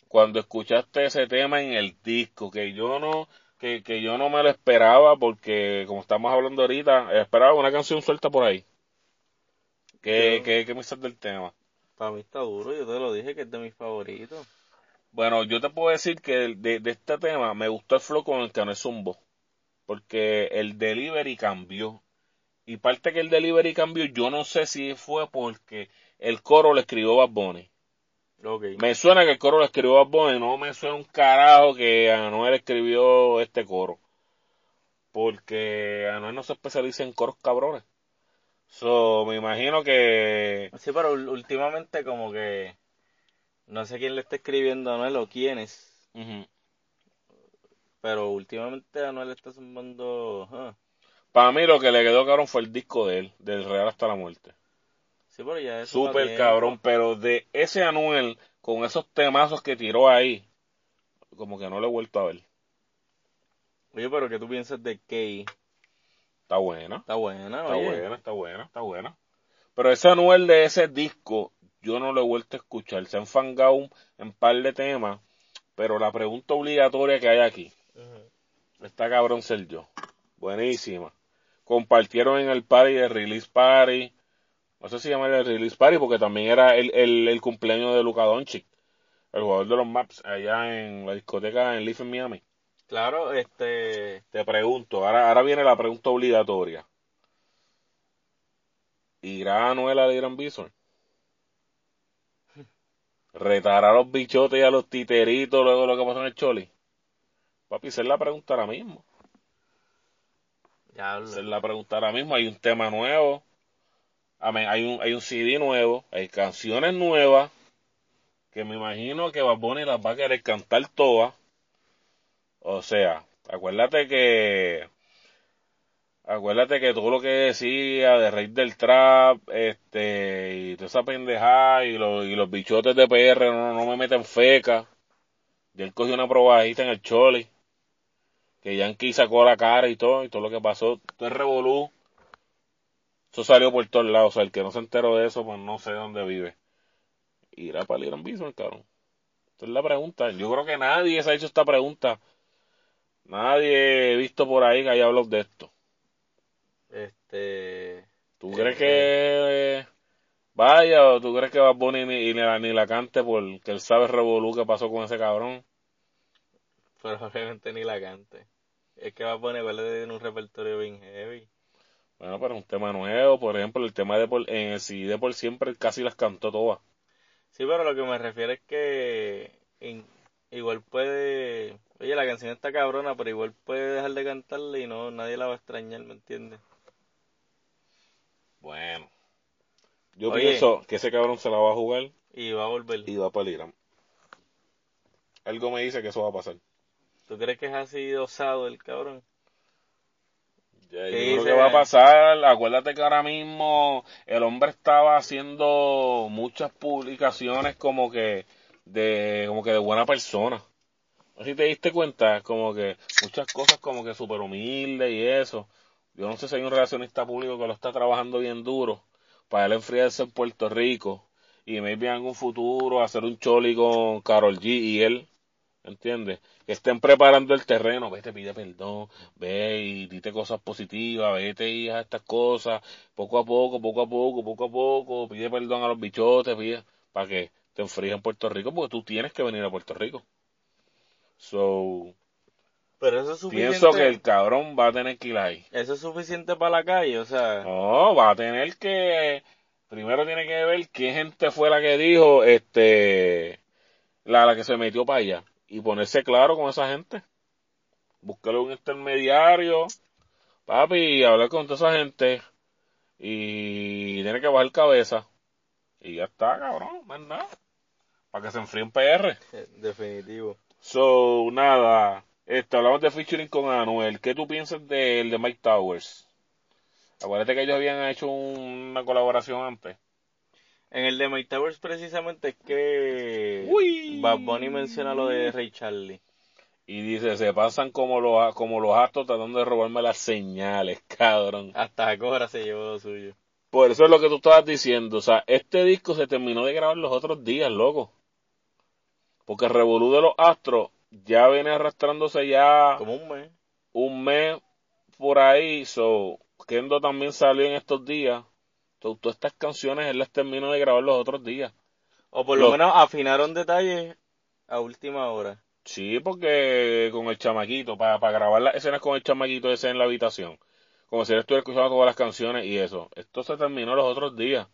Cuando escuchaste ese tema en el disco, que yo no, que, que yo no me lo esperaba, porque como estamos hablando ahorita, esperaba una canción suelta por ahí. ¿Qué, qué, qué me dices del tema? Para mí está duro, yo te lo dije que es de mis favoritos. Bueno, yo te puedo decir que de, de este tema me gustó el flow con el que Anuel zumbó. Porque el delivery cambió. Y parte que el delivery cambió, yo no sé si fue porque el coro le escribió Bad Bunny. Me suena que el coro lo escribió Bad Bunny, no me suena un carajo que Anuel escribió este coro. Porque Anuel no se especializa en coros cabrones. So, me imagino que... Sí, pero últimamente como que no sé quién le está escribiendo a Anuel o quiénes, ujú. pero últimamente Anuel está zumbando... ah. Para mí lo que le quedó cabrón fue el disco de él, del Real hasta la muerte. Sí, pero ya eso Súper cabrón, pero de ese Anuel, con esos temazos que tiró ahí, como que no lo he vuelto a ver. Oye, pero ¿qué tú piensas de Kay? Está buena. Está buena, Está oye. buena, está buena, está buena. Pero ese Anuel de ese disco, yo no lo he vuelto a escuchar. Se han fangado un- en par de temas, pero la pregunta obligatoria que hay aquí, está cabrón ser yo. Buenísima. Compartieron en el party de Release Party. No sé si llama el Release Party porque también era el, el, el cumpleaños de Luka Doncic, el jugador de los Maps, allá en la discoteca en Leaf en Miami. Claro, este... Te pregunto, ahora, ahora viene la pregunta obligatoria. ¿Irá Anuel a Irán Bison? ¿Retará a los bichotes y a los titeritos luego de lo que pasó en el Choli? Papi, es la pregunta ahora mismo. Ya es la pregunta ahora mismo. Hay un tema nuevo. Hay un, hay un CD nuevo. Hay canciones nuevas. Que me imagino que Bad Bunny las va a querer cantar todas. O sea, acuérdate que acuérdate que todo lo que decía de Rey del Trap, este, y toda esa pendejada, y los, y los bichotes de PR no, no me meten feca. Y él cogió una probadita en el Choli. Que Yankee sacó la cara y todo, y todo lo que pasó. Todo es revolú. Eso salió por todos lados. O sea, el que no se enteró de eso, pues no sé dónde vive. Irá para el Irán Bison, cabrón. Esa es la pregunta. Yo creo que nadie se ha hecho esta pregunta. Nadie he visto por ahí que haya hablado de esto. Este... ¿Tú Eh, crees que eh, vaya o tú crees que Bad Bunny ni, ni la, ni la cante porque él sabe revolú que pasó con ese cabrón? Probablemente ni la cante. Es que va a poner, en un repertorio bien heavy. Bueno, pero es un tema nuevo, por ejemplo, el tema de por, en el CD de por siempre casi las cantó todas. Sí, pero lo que me refiero es que in- igual puede, oye, la canción está cabrona, pero igual puede dejar de cantarla y no, nadie la va a extrañar, ¿me entiendes? Bueno. Yo Oye. pienso que ese cabrón se la va a jugar Y va a volver. y va para el Irán. Algo me dice que eso va a pasar. ¿Tú crees que es así osado el cabrón? Yo ¿Qué creo que va a pasar. Acuérdate que ahora mismo el hombre estaba haciendo muchas publicaciones como que de como que de buena persona. Si te diste cuenta, como que muchas cosas como que súper humilde y eso. Yo no sé si hay un relacionista público que lo está trabajando bien duro para él enfriarse en Puerto Rico y maybe en algún futuro hacer un choli con Carol G y él, ¿entiendes? Que estén preparando el terreno, vete, pide perdón, ve y dite cosas positivas, vete y haz estas cosas, poco a poco, poco a poco, poco a poco, pide perdón a los bichotes, pide, para que te enfríes en Puerto Rico, porque tú tienes que venir a Puerto Rico. So, Pero eso es suficiente. pienso que el cabrón va a tener que ir ahí. Eso es suficiente para la calle, o sea, No, va a tener que, primero tiene que ver qué gente fue la que dijo, este, la, la que se metió para allá, y ponerse claro con esa gente. Búscale un intermediario, papi, y hablar con toda esa gente, y tiene que bajar cabeza, y ya está, cabrón, más nada, para que se enfríen PR. eh, definitivo. So, nada, este, hablamos de featuring con Anuel. ¿Qué tú piensas del de Mike Towers? Acuérdate que ellos habían hecho un- una colaboración antes. En el de My Towers precisamente es que Uy. Bad Bunny menciona lo de Ray Charlie. Y dice, se pasan como los, como los actos tratando de robarme las señales, cabrón. Hasta Cora se llevó lo suyo. Por eso es lo que tú estabas diciendo. O sea, este disco se terminó de grabar los otros días, loco. Porque el Revolú de los Astros ya viene arrastrándose ya Como un mes. un mes por ahí, so, Kendo también salió en estos días. Todas estas canciones él las terminó de grabar los otros días. O por lo Lo- menos afinaron detalles a última hora. Sí, porque con el chamaquito, para, para grabar las escenas con el chamaquito ese en la habitación. Como si él estuviera escuchando todas las canciones y eso. Esto se terminó los otros días.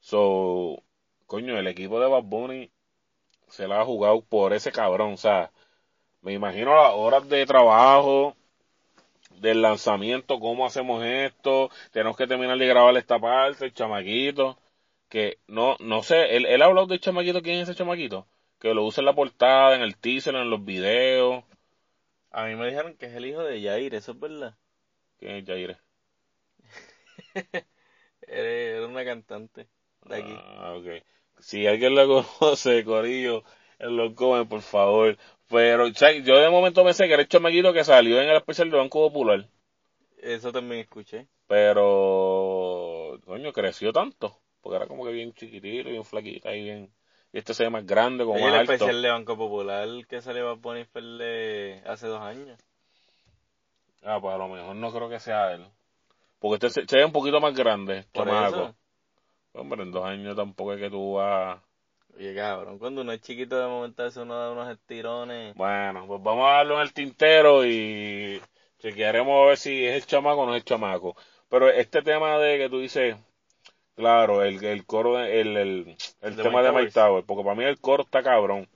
So, coño, el equipo de Bad Bunny se la ha jugado por ese cabrón. O sea, me imagino las horas de trabajo del lanzamiento, cómo hacemos esto, tenemos que terminar de grabar esta parte, el chamaquito, que no, no sé, él, él ha hablado del chamaquito, ¿quién es ese chamaquito? Que lo usa en la portada, en el teaser, en los videos. A mí me dijeron que es el hijo de Yair, ¿eso es verdad? ¿Quién es Jair? Era era una cantante de aquí. Ah, ok. Si alguien lo conoce, Corillo, los come, por favor. Pero o sea, yo de momento pensé que era el chamaquito que salió en el especial de Banco Popular. Eso también escuché. Pero, coño, creció tanto. Porque era como que bien chiquitito, bien flaquita y bien... Y este se ve más grande, como Oye, más el alto. especial de Banco Popular que salió fue el de hace dos años. Ah, pues a lo mejor no creo que sea él. Porque este se, se ve un poquito más grande, chamaco. Hombre, en dos años tampoco es que tú vas... Oye, cabrón, cuando uno es chiquito de momento veces uno da unos estirones. Bueno, pues vamos a darlo en el tintero y chequearemos a ver si es el chamaco o no es el chamaco. Pero este tema de que tú dices, claro, el, el coro, de- el, el, el De tema Mike de Mike. Tower, porque para mí el coro está cabrón.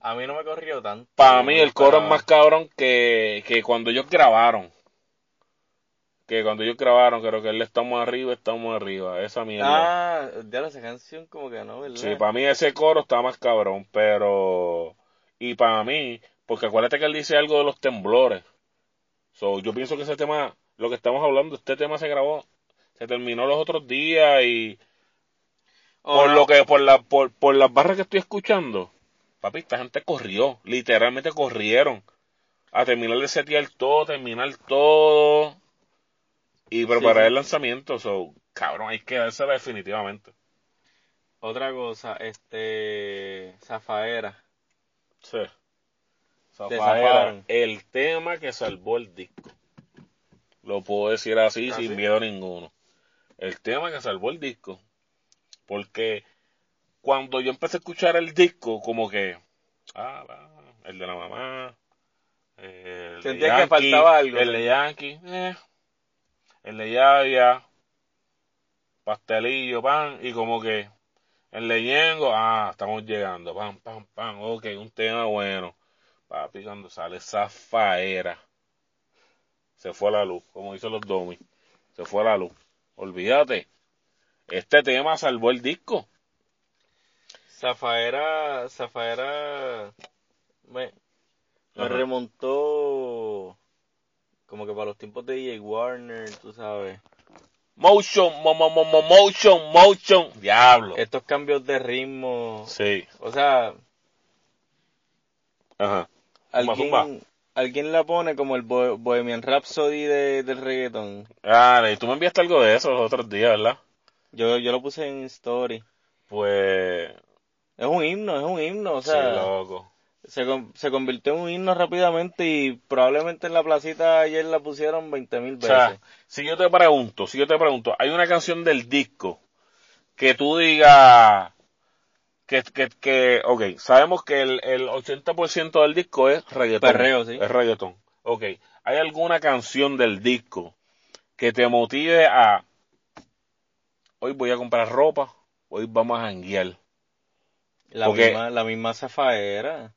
A mí no me corrió tanto. Para mí el coro es más cabrón que, que cuando ellos grabaron. Que cuando ellos grabaron, creo que él estamos arriba, estamos arriba. Esa mierda. Ah, ya esa canción como que no, ¿verdad? Sí, para mí ese coro está más cabrón, pero... Y para mí, porque acuérdate que él dice algo de los temblores. So, yo pienso que ese tema, lo que estamos hablando, este tema se grabó, se terminó los otros días y por no, lo que, por la, por, por las barras que estoy escuchando, papi, esta gente corrió, literalmente corrieron a terminar de setear todo, terminar todo y preparar sí. el lanzamiento. So, cabrón, hay que dársela definitivamente. Otra cosa, este... Zafaera. Sí. Zafaera, el tema que salvó el disco. Lo puedo decir así ¿Ah, sin miedo ninguno. El tema que salvó el disco. Porque cuando yo empecé a escuchar el disco, como que, ah, el de la mamá, el de Sentía que faltaba algo, el de Yankee, eh. En Leyavia, pastelillo, pan, y como que en Leyengo, ah, estamos llegando, pam, pam, pam, ok, un tema bueno. Papi, cuando sale esa faera, se fue la luz, como dicen los domis, se fue la luz. Olvídate, este tema salvó el disco. Zafaera, Zafaera me, me remontó como que para los tiempos de DJ Warner, tú sabes. Motion, mo, mo, mo, mo- motion, motion, diablo. Estos cambios de ritmo, Sí, o sea, ajá. Alguien, zumba. alguien la pone como el Bo- Bohemian Rhapsody de, del reggaeton. Ah, y tú me enviaste algo de eso los otros días, ¿verdad? Yo, yo lo puse en story. Pues, Es un himno, es un himno, o sí, sea, loco. Se, se convirtió en un himno rápidamente y probablemente en la placita ayer la pusieron 20 mil O veces. sea, si yo te pregunto, si yo te pregunto, hay una canción del disco que tú digas que, que, que ok, sabemos que el, el 80% del disco es reggaetón. Perreo, sí. Es reggaetón. Ok, ¿hay alguna canción del disco que te motive a, hoy voy a comprar ropa, hoy vamos a janguear? la, porque- misma, la misma zafaera.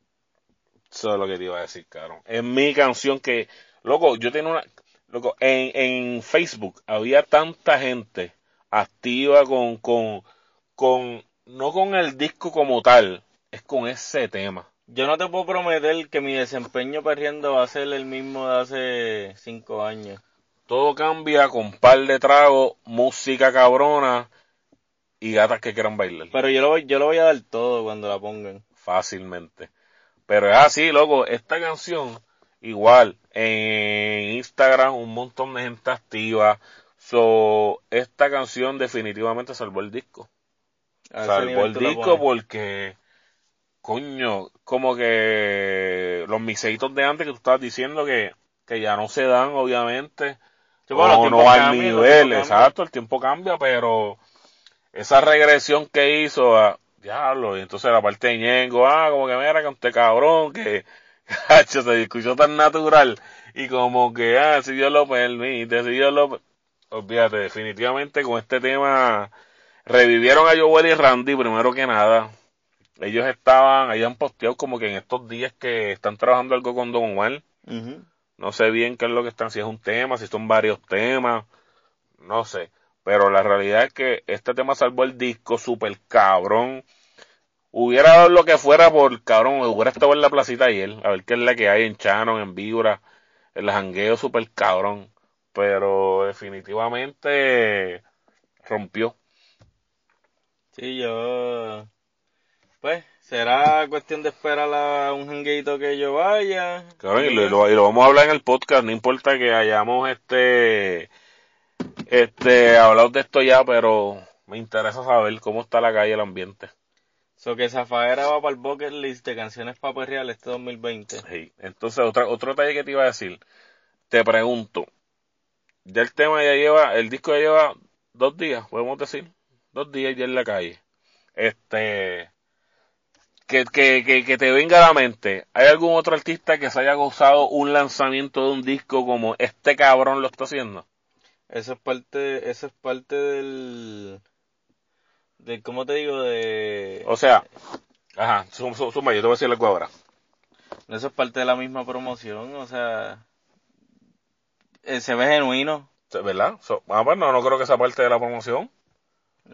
Eso es lo que te iba a decir, cabrón. Es mi canción que, loco, yo tenía una, loco, en, en Facebook había tanta gente activa con, con, con, no con el disco como tal, es con ese tema. Yo no te puedo prometer que mi desempeño perdiendo va a ser el mismo de hace cinco años. Todo cambia con par de tragos, música cabrona y gatas que quieran bailar. Pero yo lo, voy- yo lo voy a dar todo cuando la pongan. fácilmente. Pero es así, loco, esta canción, igual, en Instagram un montón de gente activa. So, esta canción definitivamente salvó el disco. Salvó el disco porque, coño, como que los miseitos de antes que tú estabas diciendo que, que ya no se dan, obviamente. Sí, bueno, los o tiempos no al nivel, exacto, el tiempo cambia, pero esa regresión que hizo, a, diablo, y entonces la parte de Ñengo, ah, como que mira, que usted cabrón, que, cacho, se escuchó tan natural, y como que, ah, si Dios lo permite, si Dios lo, olvídate, definitivamente con este tema, revivieron a Joel y Randy, primero que nada, ellos estaban, habían posteado como que en estos días que están trabajando algo con Don Ujú. no sé bien qué es lo que están, si es un tema, si son varios temas, no sé. Pero la realidad es que este tema salvó el disco, super cabrón. Hubiera dado lo que fuera por cabrón, hubiera estado en la placita ayer, a ver qué es la que hay en Shannon, en Vibra, el jangueo super cabrón. Pero definitivamente rompió. Sí, yo... Pues, será cuestión de esperar a un jangueito que yo vaya. Lo, y lo- y lo vamos a hablar en el podcast, no importa que hayamos este, este, hablado de esto ya, pero me interesa saber cómo está la calle, el ambiente. So que Zafaera va para el bucket list de canciones para perrear este 2020. Sí. Entonces, otra, otro detalle que te iba a decir, te pregunto, ya el tema ya lleva, el disco ya lleva dos días, podemos decir, dos días ya en la calle. Este, que, que, que, que te venga a la mente, ¿hay algún otro artista que se haya gozado un lanzamiento de un disco como este cabrón lo está haciendo? Eso es parte, eso es parte del... De, ¿cómo te digo? De... O sea, ajá, suma, suma, suma, yo te voy a decir algo ahora. Eso es parte de la misma promoción, o sea... eh, se ve genuino. ¿Verdad? So, ah, pues no, no creo que sea parte de la promoción.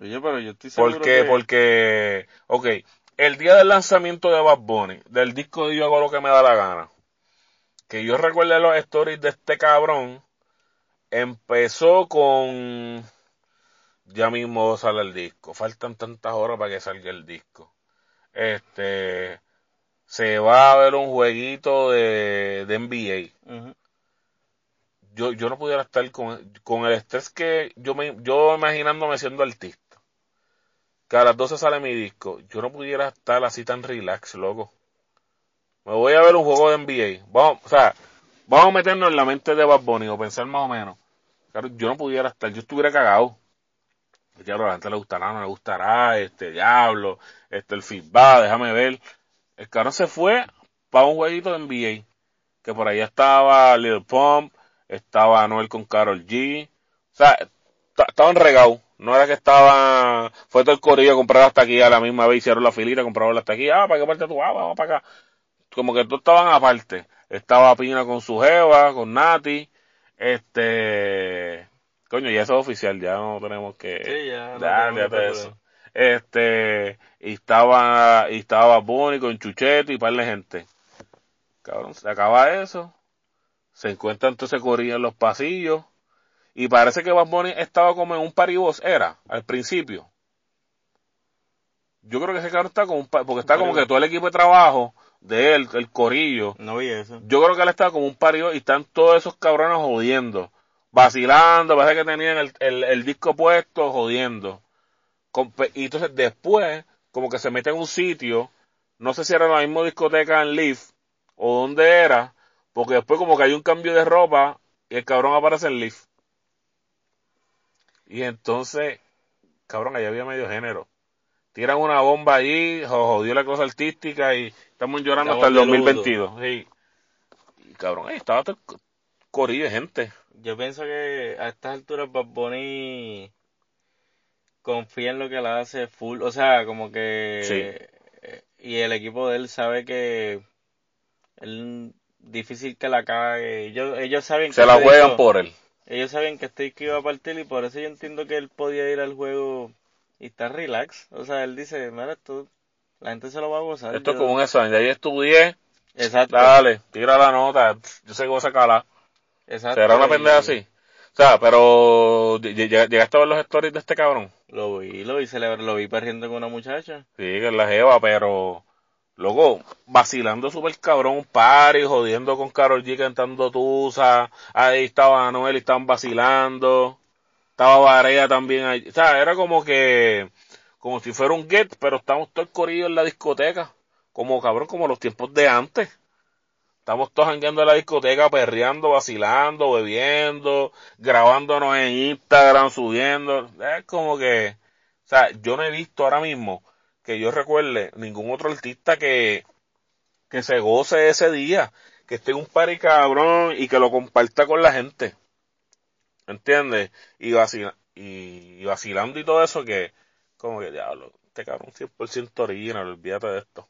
Oye, pero yo estoy seguro ¿Por qué? que... Porque, ok, el día del lanzamiento de Bad Bunny, del disco de Yo hago lo que me da la gana, que yo recuerde los stories de este cabrón, empezó con, ya mismo sale el disco, faltan tantas horas para que salga el disco. Este, se va a ver un jueguito de, de NBA. Yo, yo no pudiera estar con, con el estrés que yo me, yo imaginándome siendo artista. Que a las 12 sale mi disco. Yo no pudiera estar así tan relax, loco. Me voy a ver un juego de NBA. Vamos, o sea, vamos a meternos en la mente de Bad Bunny o pensar más o menos. Claro, yo no pudiera estar, yo estuviera cagado. Diablo, a la gente le gustará, no le gustará, este diablo, este el feedback, déjame ver. El cabrón se fue para un jueguito de NBA. Que por ahí estaba Lil Pump, estaba Anuel con Carol G. O sea, ta- estaban regados. No era que estaban, fue todo el corillo a comprar hasta aquí a la misma vez, hicieron la filita, compraron hasta aquí, ah, ¿para qué parte tú? Ah, vamos para acá. Como que todos estaban aparte. Estaba Pina con su jeva, con Nati, este, coño, ya eso es oficial, ya no tenemos que, Sí, ya, no eso. Este, y estaba, y estaba Bonnie con Chucheto y par de gente. Cabrón, se acaba eso. Se encuentra entonces corrido en los pasillos. Y parece que Bad Bunny estaba como en un paribos, era, al principio. Yo creo que ese cabrón está como un porque está como que todo el equipo de trabajo de él, el corillo. No vi eso. Yo creo que él estaba como un paribos y están todos esos cabrones jodiendo. Vacilando, parece que tenían el, el, el disco puesto, jodiendo. Y entonces después, como que se mete en un sitio, no sé si era la misma discoteca en Leaf o dónde era, porque después como que hay un cambio de ropa y el cabrón aparece en Leaf. Y entonces, cabrón, allá había medio género. Tiran una bomba allí, jo- jodió la cosa artística y estamos llorando hasta el Estamos de luto. 2022. Sí. Y cabrón, ahí estaba todo el corillo de gente. Yo pienso que a estas alturas Bad Bunny confía en lo que la hace full, o sea, como que eh, y el equipo de él sabe que él difícil que la cague. Ellos, ellos saben que Se la juegan por él. ellos saben que este disco iba a partir y por eso yo entiendo que él podía ir al juego y estar relax. O sea, él dice, mira, esto, la gente se lo va a gozar. Esto es como un examen. De ahí estudié, Exacto. dale, tira la nota. Yo sé que voy a sacarla. exacto, ¿Será una pendeja así? O sea, pero ll- ll- llegaste a ver los stories de este cabrón. Lo vi, lo vi celebrar, lo vi perdiendo con una muchacha. Sí, que es la jeva, pero luego vacilando súper cabrón, un party, jodiendo con Carol G cantando Tusa, ahí estaba Noel y estaban vacilando, estaba Varea también ahí, o sea, era como que, como si fuera un get, pero estamos todo el corillo en la discoteca, como cabrón, como los tiempos de antes. Estamos todos jangueando en la discoteca, perreando, vacilando, bebiendo, grabándonos en Instagram, subiendo. Es como que, o sea, yo no he visto ahora mismo que yo recuerde ningún otro artista que, que se goce ese día, que esté en un party cabrón y que lo comparta con la gente. ¿Entiendes? Y, vacila, y, y vacilando y todo eso que, como que, diablo, este cabrón 100% original, olvídate de esto.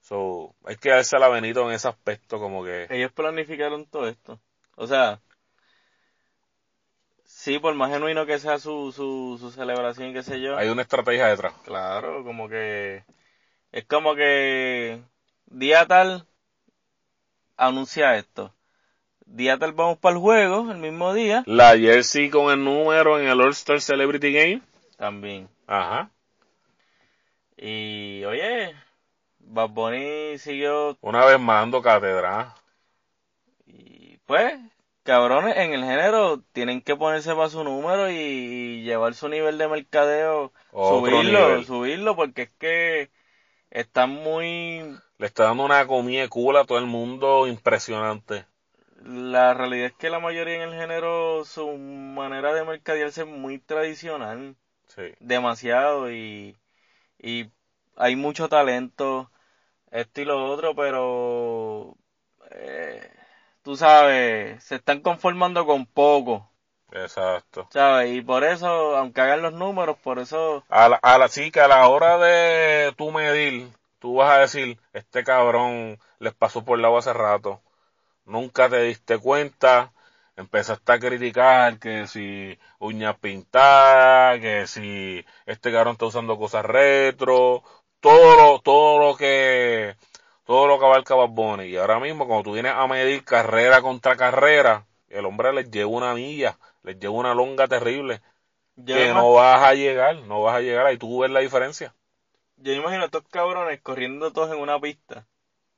So, hay que darse la Benito en ese aspecto, como que, Ellos planificaron todo esto. O sea, sí, por más genuino que sea su, su, su celebración, qué sé yo. hay una estrategia detrás. Claro, como que es como que día tal anuncia esto. Día tal vamos para el juego, el mismo día. La jersey con el número en el All-Star Celebrity Game. También. Ajá. Y oye, Bad Bunny siguió Una vez más dando cátedra. y pues, cabrones, en el género tienen que ponerse para su número y, llevar su nivel de mercadeo, Otro subirlo, nivel. subirlo, porque es que están muy Le está dando una comida de culo a todo el mundo impresionante. La realidad es que la mayoría en el género, su manera de mercadearse es muy tradicional, Sí. demasiado, y, y hay mucho talento, esto y lo otro, pero eh, tú sabes, se están conformando con poco, Exacto. ¿sabes? Y por eso, aunque hagan los números, por eso, A la, a la sí que a la hora de tú medir, tú vas a decir, este cabrón les pasó por el agua hace rato. Nunca te diste cuenta, empezaste a criticar que si uñas pintadas, que si este cabrón está usando cosas retro, todo lo, todo lo que, todo lo que abarca Bad Bunny. Y ahora mismo, cuando tú vienes a medir carrera contra carrera, el hombre les lleva una milla, les lleva una longa terrible, que no vas a llegar, no vas a llegar, ahí tú ves la diferencia. yo me imagino a estos cabrones corriendo todos en una pista,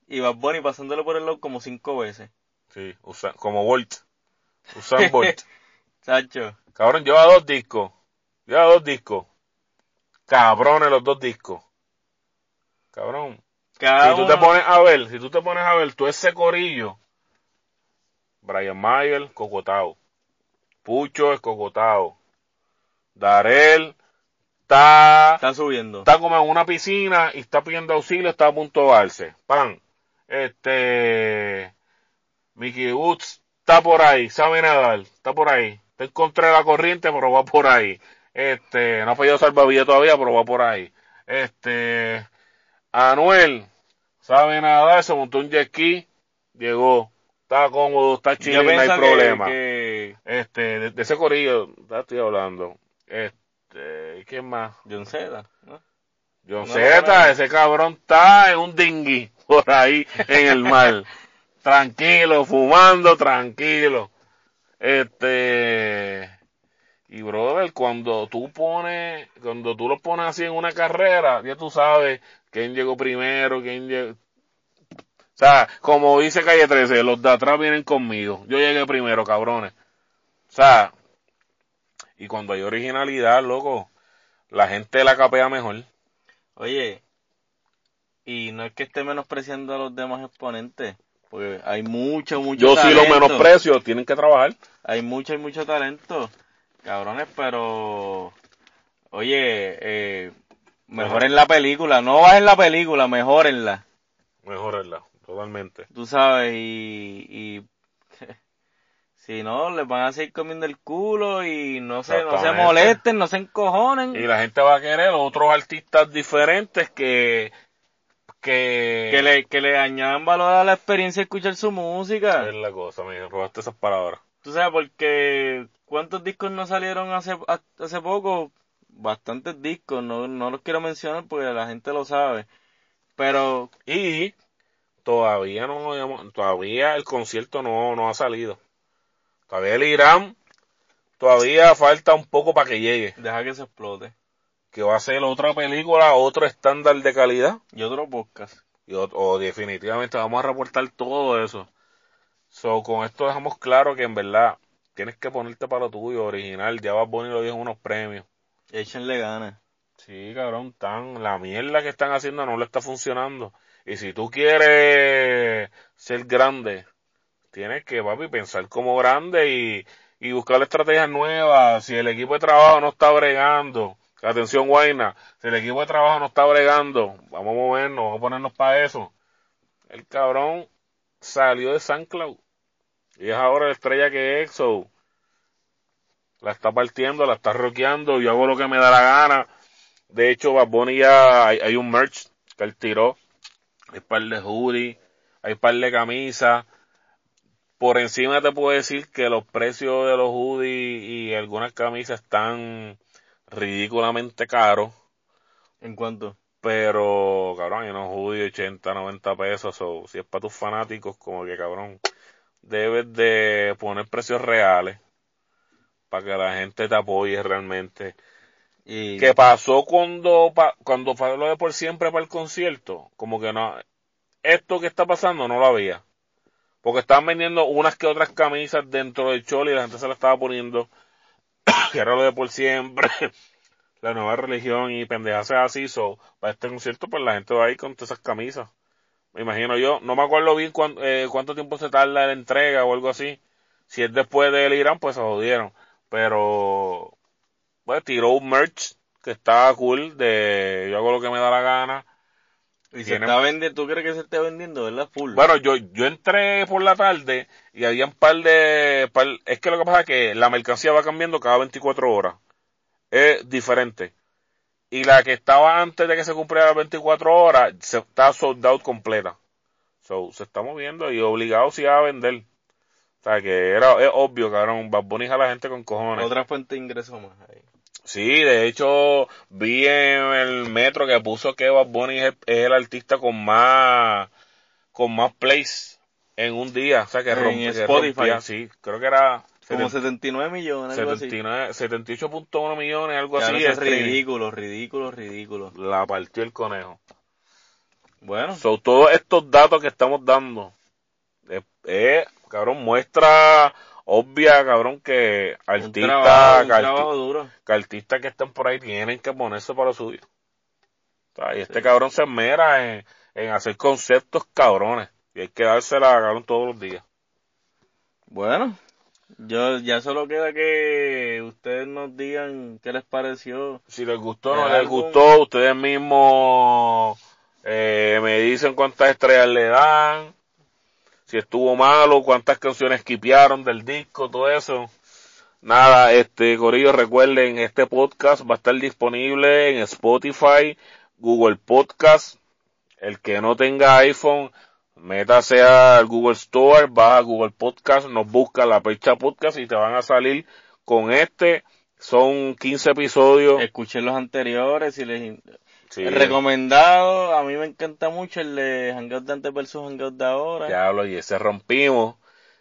y Bad Bunny pasándole por el lado como cinco veces. Sí, usa, como Bolt. Usan Bolt. Chacho. Cabrón, lleva dos discos. Lleva dos discos. Cabrones los dos discos. Cabrón. Cada si tú te pones a ver, si tú te pones a ver, tú ese corillo. Brian Mayer, cocotao. Pucho es cocotao. Darel está, Está subiendo. está como en una piscina y está pidiendo auxilio, está a punto de darse. Pan. Este, Mickey Woods está por ahí, sabe nadar, está por ahí. Está en contra de la corriente, pero va por ahí. Este, no ha fallado salvavidas todavía, pero va por ahí. Este, Anuel, sabe nada, se montó un jet ski, llegó, está cómodo, está chido, no hay que- problema. que Este, de, de ese corillo, ya estoy hablando. Este, ¿quién más? John Cena, ¿no? John No, Z, no, no. ese cabrón está en un dinghy por ahí en el mar. tranquilo, fumando, tranquilo. Este, y brother, cuando tú pones, cuando tú lo pones así en una carrera, ya tú sabes quién llegó primero, quién llegó. O sea, como dice Calle 13, los de atrás vienen conmigo. Yo llegué primero, cabrones. O sea, y cuando hay originalidad, loco, la gente la capea mejor. Oye, y no es que esté menospreciando a los demás exponentes, porque hay mucho, mucho Yo sí lo talento. menosprecio, tienen que trabajar. Hay mucho y mucho talento, cabrones, pero oye, eh, mejoren la película, no bajen la película, mejorenla, Mejorarla, totalmente. tú sabes, y, y si no, les van a seguir comiendo el culo y no se, no se molesten, no se encojonen, Y la gente va a querer otros artistas diferentes que que, que le, que le añadan valor a la experiencia de escuchar su música. es la cosa, me robaste esas palabras. Tú sabes, porque ¿cuántos discos no salieron hace, hace poco? Bastantes discos, no, no los quiero mencionar porque la gente lo sabe. Pero Y todavía no todavía el concierto no, no ha salido. Todavía el Irán todavía falta un poco para que llegue. deja que se explote. Que va a ser otra película, otro estándar de calidad. Y otro podcast. Y o, o definitivamente vamos a reportar todo eso. So, con esto dejamos claro que en verdad tienes que ponerte para lo tuyo, original. Ya Bad Bunny lo dijo en unos premios. Échenle ganas. Sí, cabrón, tan, la mierda que están haciendo no le está funcionando. Y si tú quieres ser grande, tienes que, papi, pensar como grande y, y buscar estrategias nuevas. Si el equipo de trabajo no está bregando, atención, Guayna, si el equipo de trabajo no está bregando, vamos a movernos, vamos a ponernos para eso. El cabrón salió de San Cloud y es ahora la estrella que es, so, la está partiendo, la está rockeando, yo hago lo que me da la gana. De hecho, Bad Bunny ya hay, hay un merch que él tiró. Hay par de hoodie, hay par de camisas. Por encima te puedo decir que los precios de los hoodies y algunas camisas están ridículamente caros. ¿En cuánto? Pero, cabrón, hay unos hoodies 80, 90 pesos. O si es para tus fanáticos, como que, cabrón, debes de poner precios reales para que la gente te apoye realmente. Y ¿Qué pasó cuando, cuando fue lo de por siempre para el concierto? Como que no, esto que está pasando no lo había. Porque estaban vendiendo unas que otras camisas dentro del cholo y la gente se la estaba poniendo. lo de por siempre. la nueva religión y pendejas así. So, para este concierto, pues la gente va a ir con todas esas camisas. Me imagino yo. No me acuerdo bien cuán- eh, cuánto tiempo se tarda la entrega o algo así. Si es después del Irán, pues se jodieron. Pero, pues tiró un merch que estaba cool de yo hago lo que me da la gana. Y se tiene- está vendiendo, ¿tú crees que se esté vendiendo, verdad? Full. Bueno, yo, yo entré por la tarde y había un par de, par- es que lo que pasa es que la mercancía va cambiando cada 24 horas. Es diferente. Y la que estaba antes de que se cumpliera las 24 horas, se está sold out completa. So, se está moviendo y obligado sí a vender. O sea, que era, es obvio, cabrón, Bad Bunny a la gente con cojones. Otra fuente de ingreso más ahí. Sí, de hecho, vi en el metro que puso que Bad Bunny es, es el artista con más, con más plays en un día. O sea, que En rompe- que Spotify. rompía, sí, creo que era Como 70 79 millones, algo así. 79 78.1 millones, algo así. es streaming. ridículo, ridículo, ridículo. La partió el conejo. Bueno, So, todos estos datos que estamos dando, es, es, cabrón, muestra obvia, cabrón, que artistas, que arti- trabajo duro. que artistas que estén por ahí tienen que ponerse para lo suyo. O sea, y este cabrón se esmera en, en hacer conceptos cabrones. Y hay que dársela, cabrón, todos los días. Bueno, yo ya solo queda que ustedes nos digan qué les pareció. Si les gustó o no les gustó, ustedes mismos eh, me dicen cuántas estrellas le dan. Si estuvo malo, cuántas canciones skipearon del disco, todo eso. Nada, este, Corillo, recuerden, este podcast va a estar disponible en Spotify, Google Podcast. El que no tenga iPhone, métase al Google Store, va a Google Podcast, nos busca la percha podcast y te van a salir con este. Son 15 episodios. Escuchen los anteriores y les... Sí, Recomendado, a mí me encanta mucho el de Hangout de antes versus Hangout de ahora. ya hablo y ese rompimos.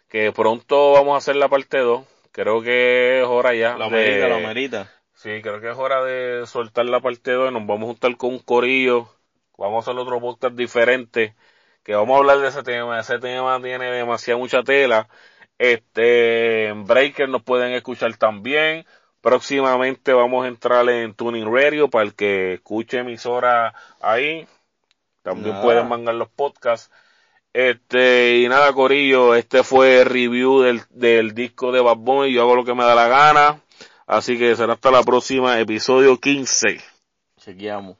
Que pronto vamos a hacer la parte 2. Creo que es hora ya. Lo de- amerita, lo amerita. Sí, creo que es hora de soltar la parte 2 y nos vamos a juntar con un corillo. Vamos a hacer otro podcast diferente. Que vamos a hablar de ese tema. Ese tema tiene demasiada mucha tela. Este, en Breaker nos pueden escuchar también. Próximamente vamos a entrar en Tuning Radio para el que escuche emisora ahí. También Nada. pueden mandar los podcasts. Este, y nada, Corillo, este fue el review del, del disco de Bad Bunny. Yo hago lo que me da la gana. Así que será hasta la próxima, episodio 15. Chequeamos.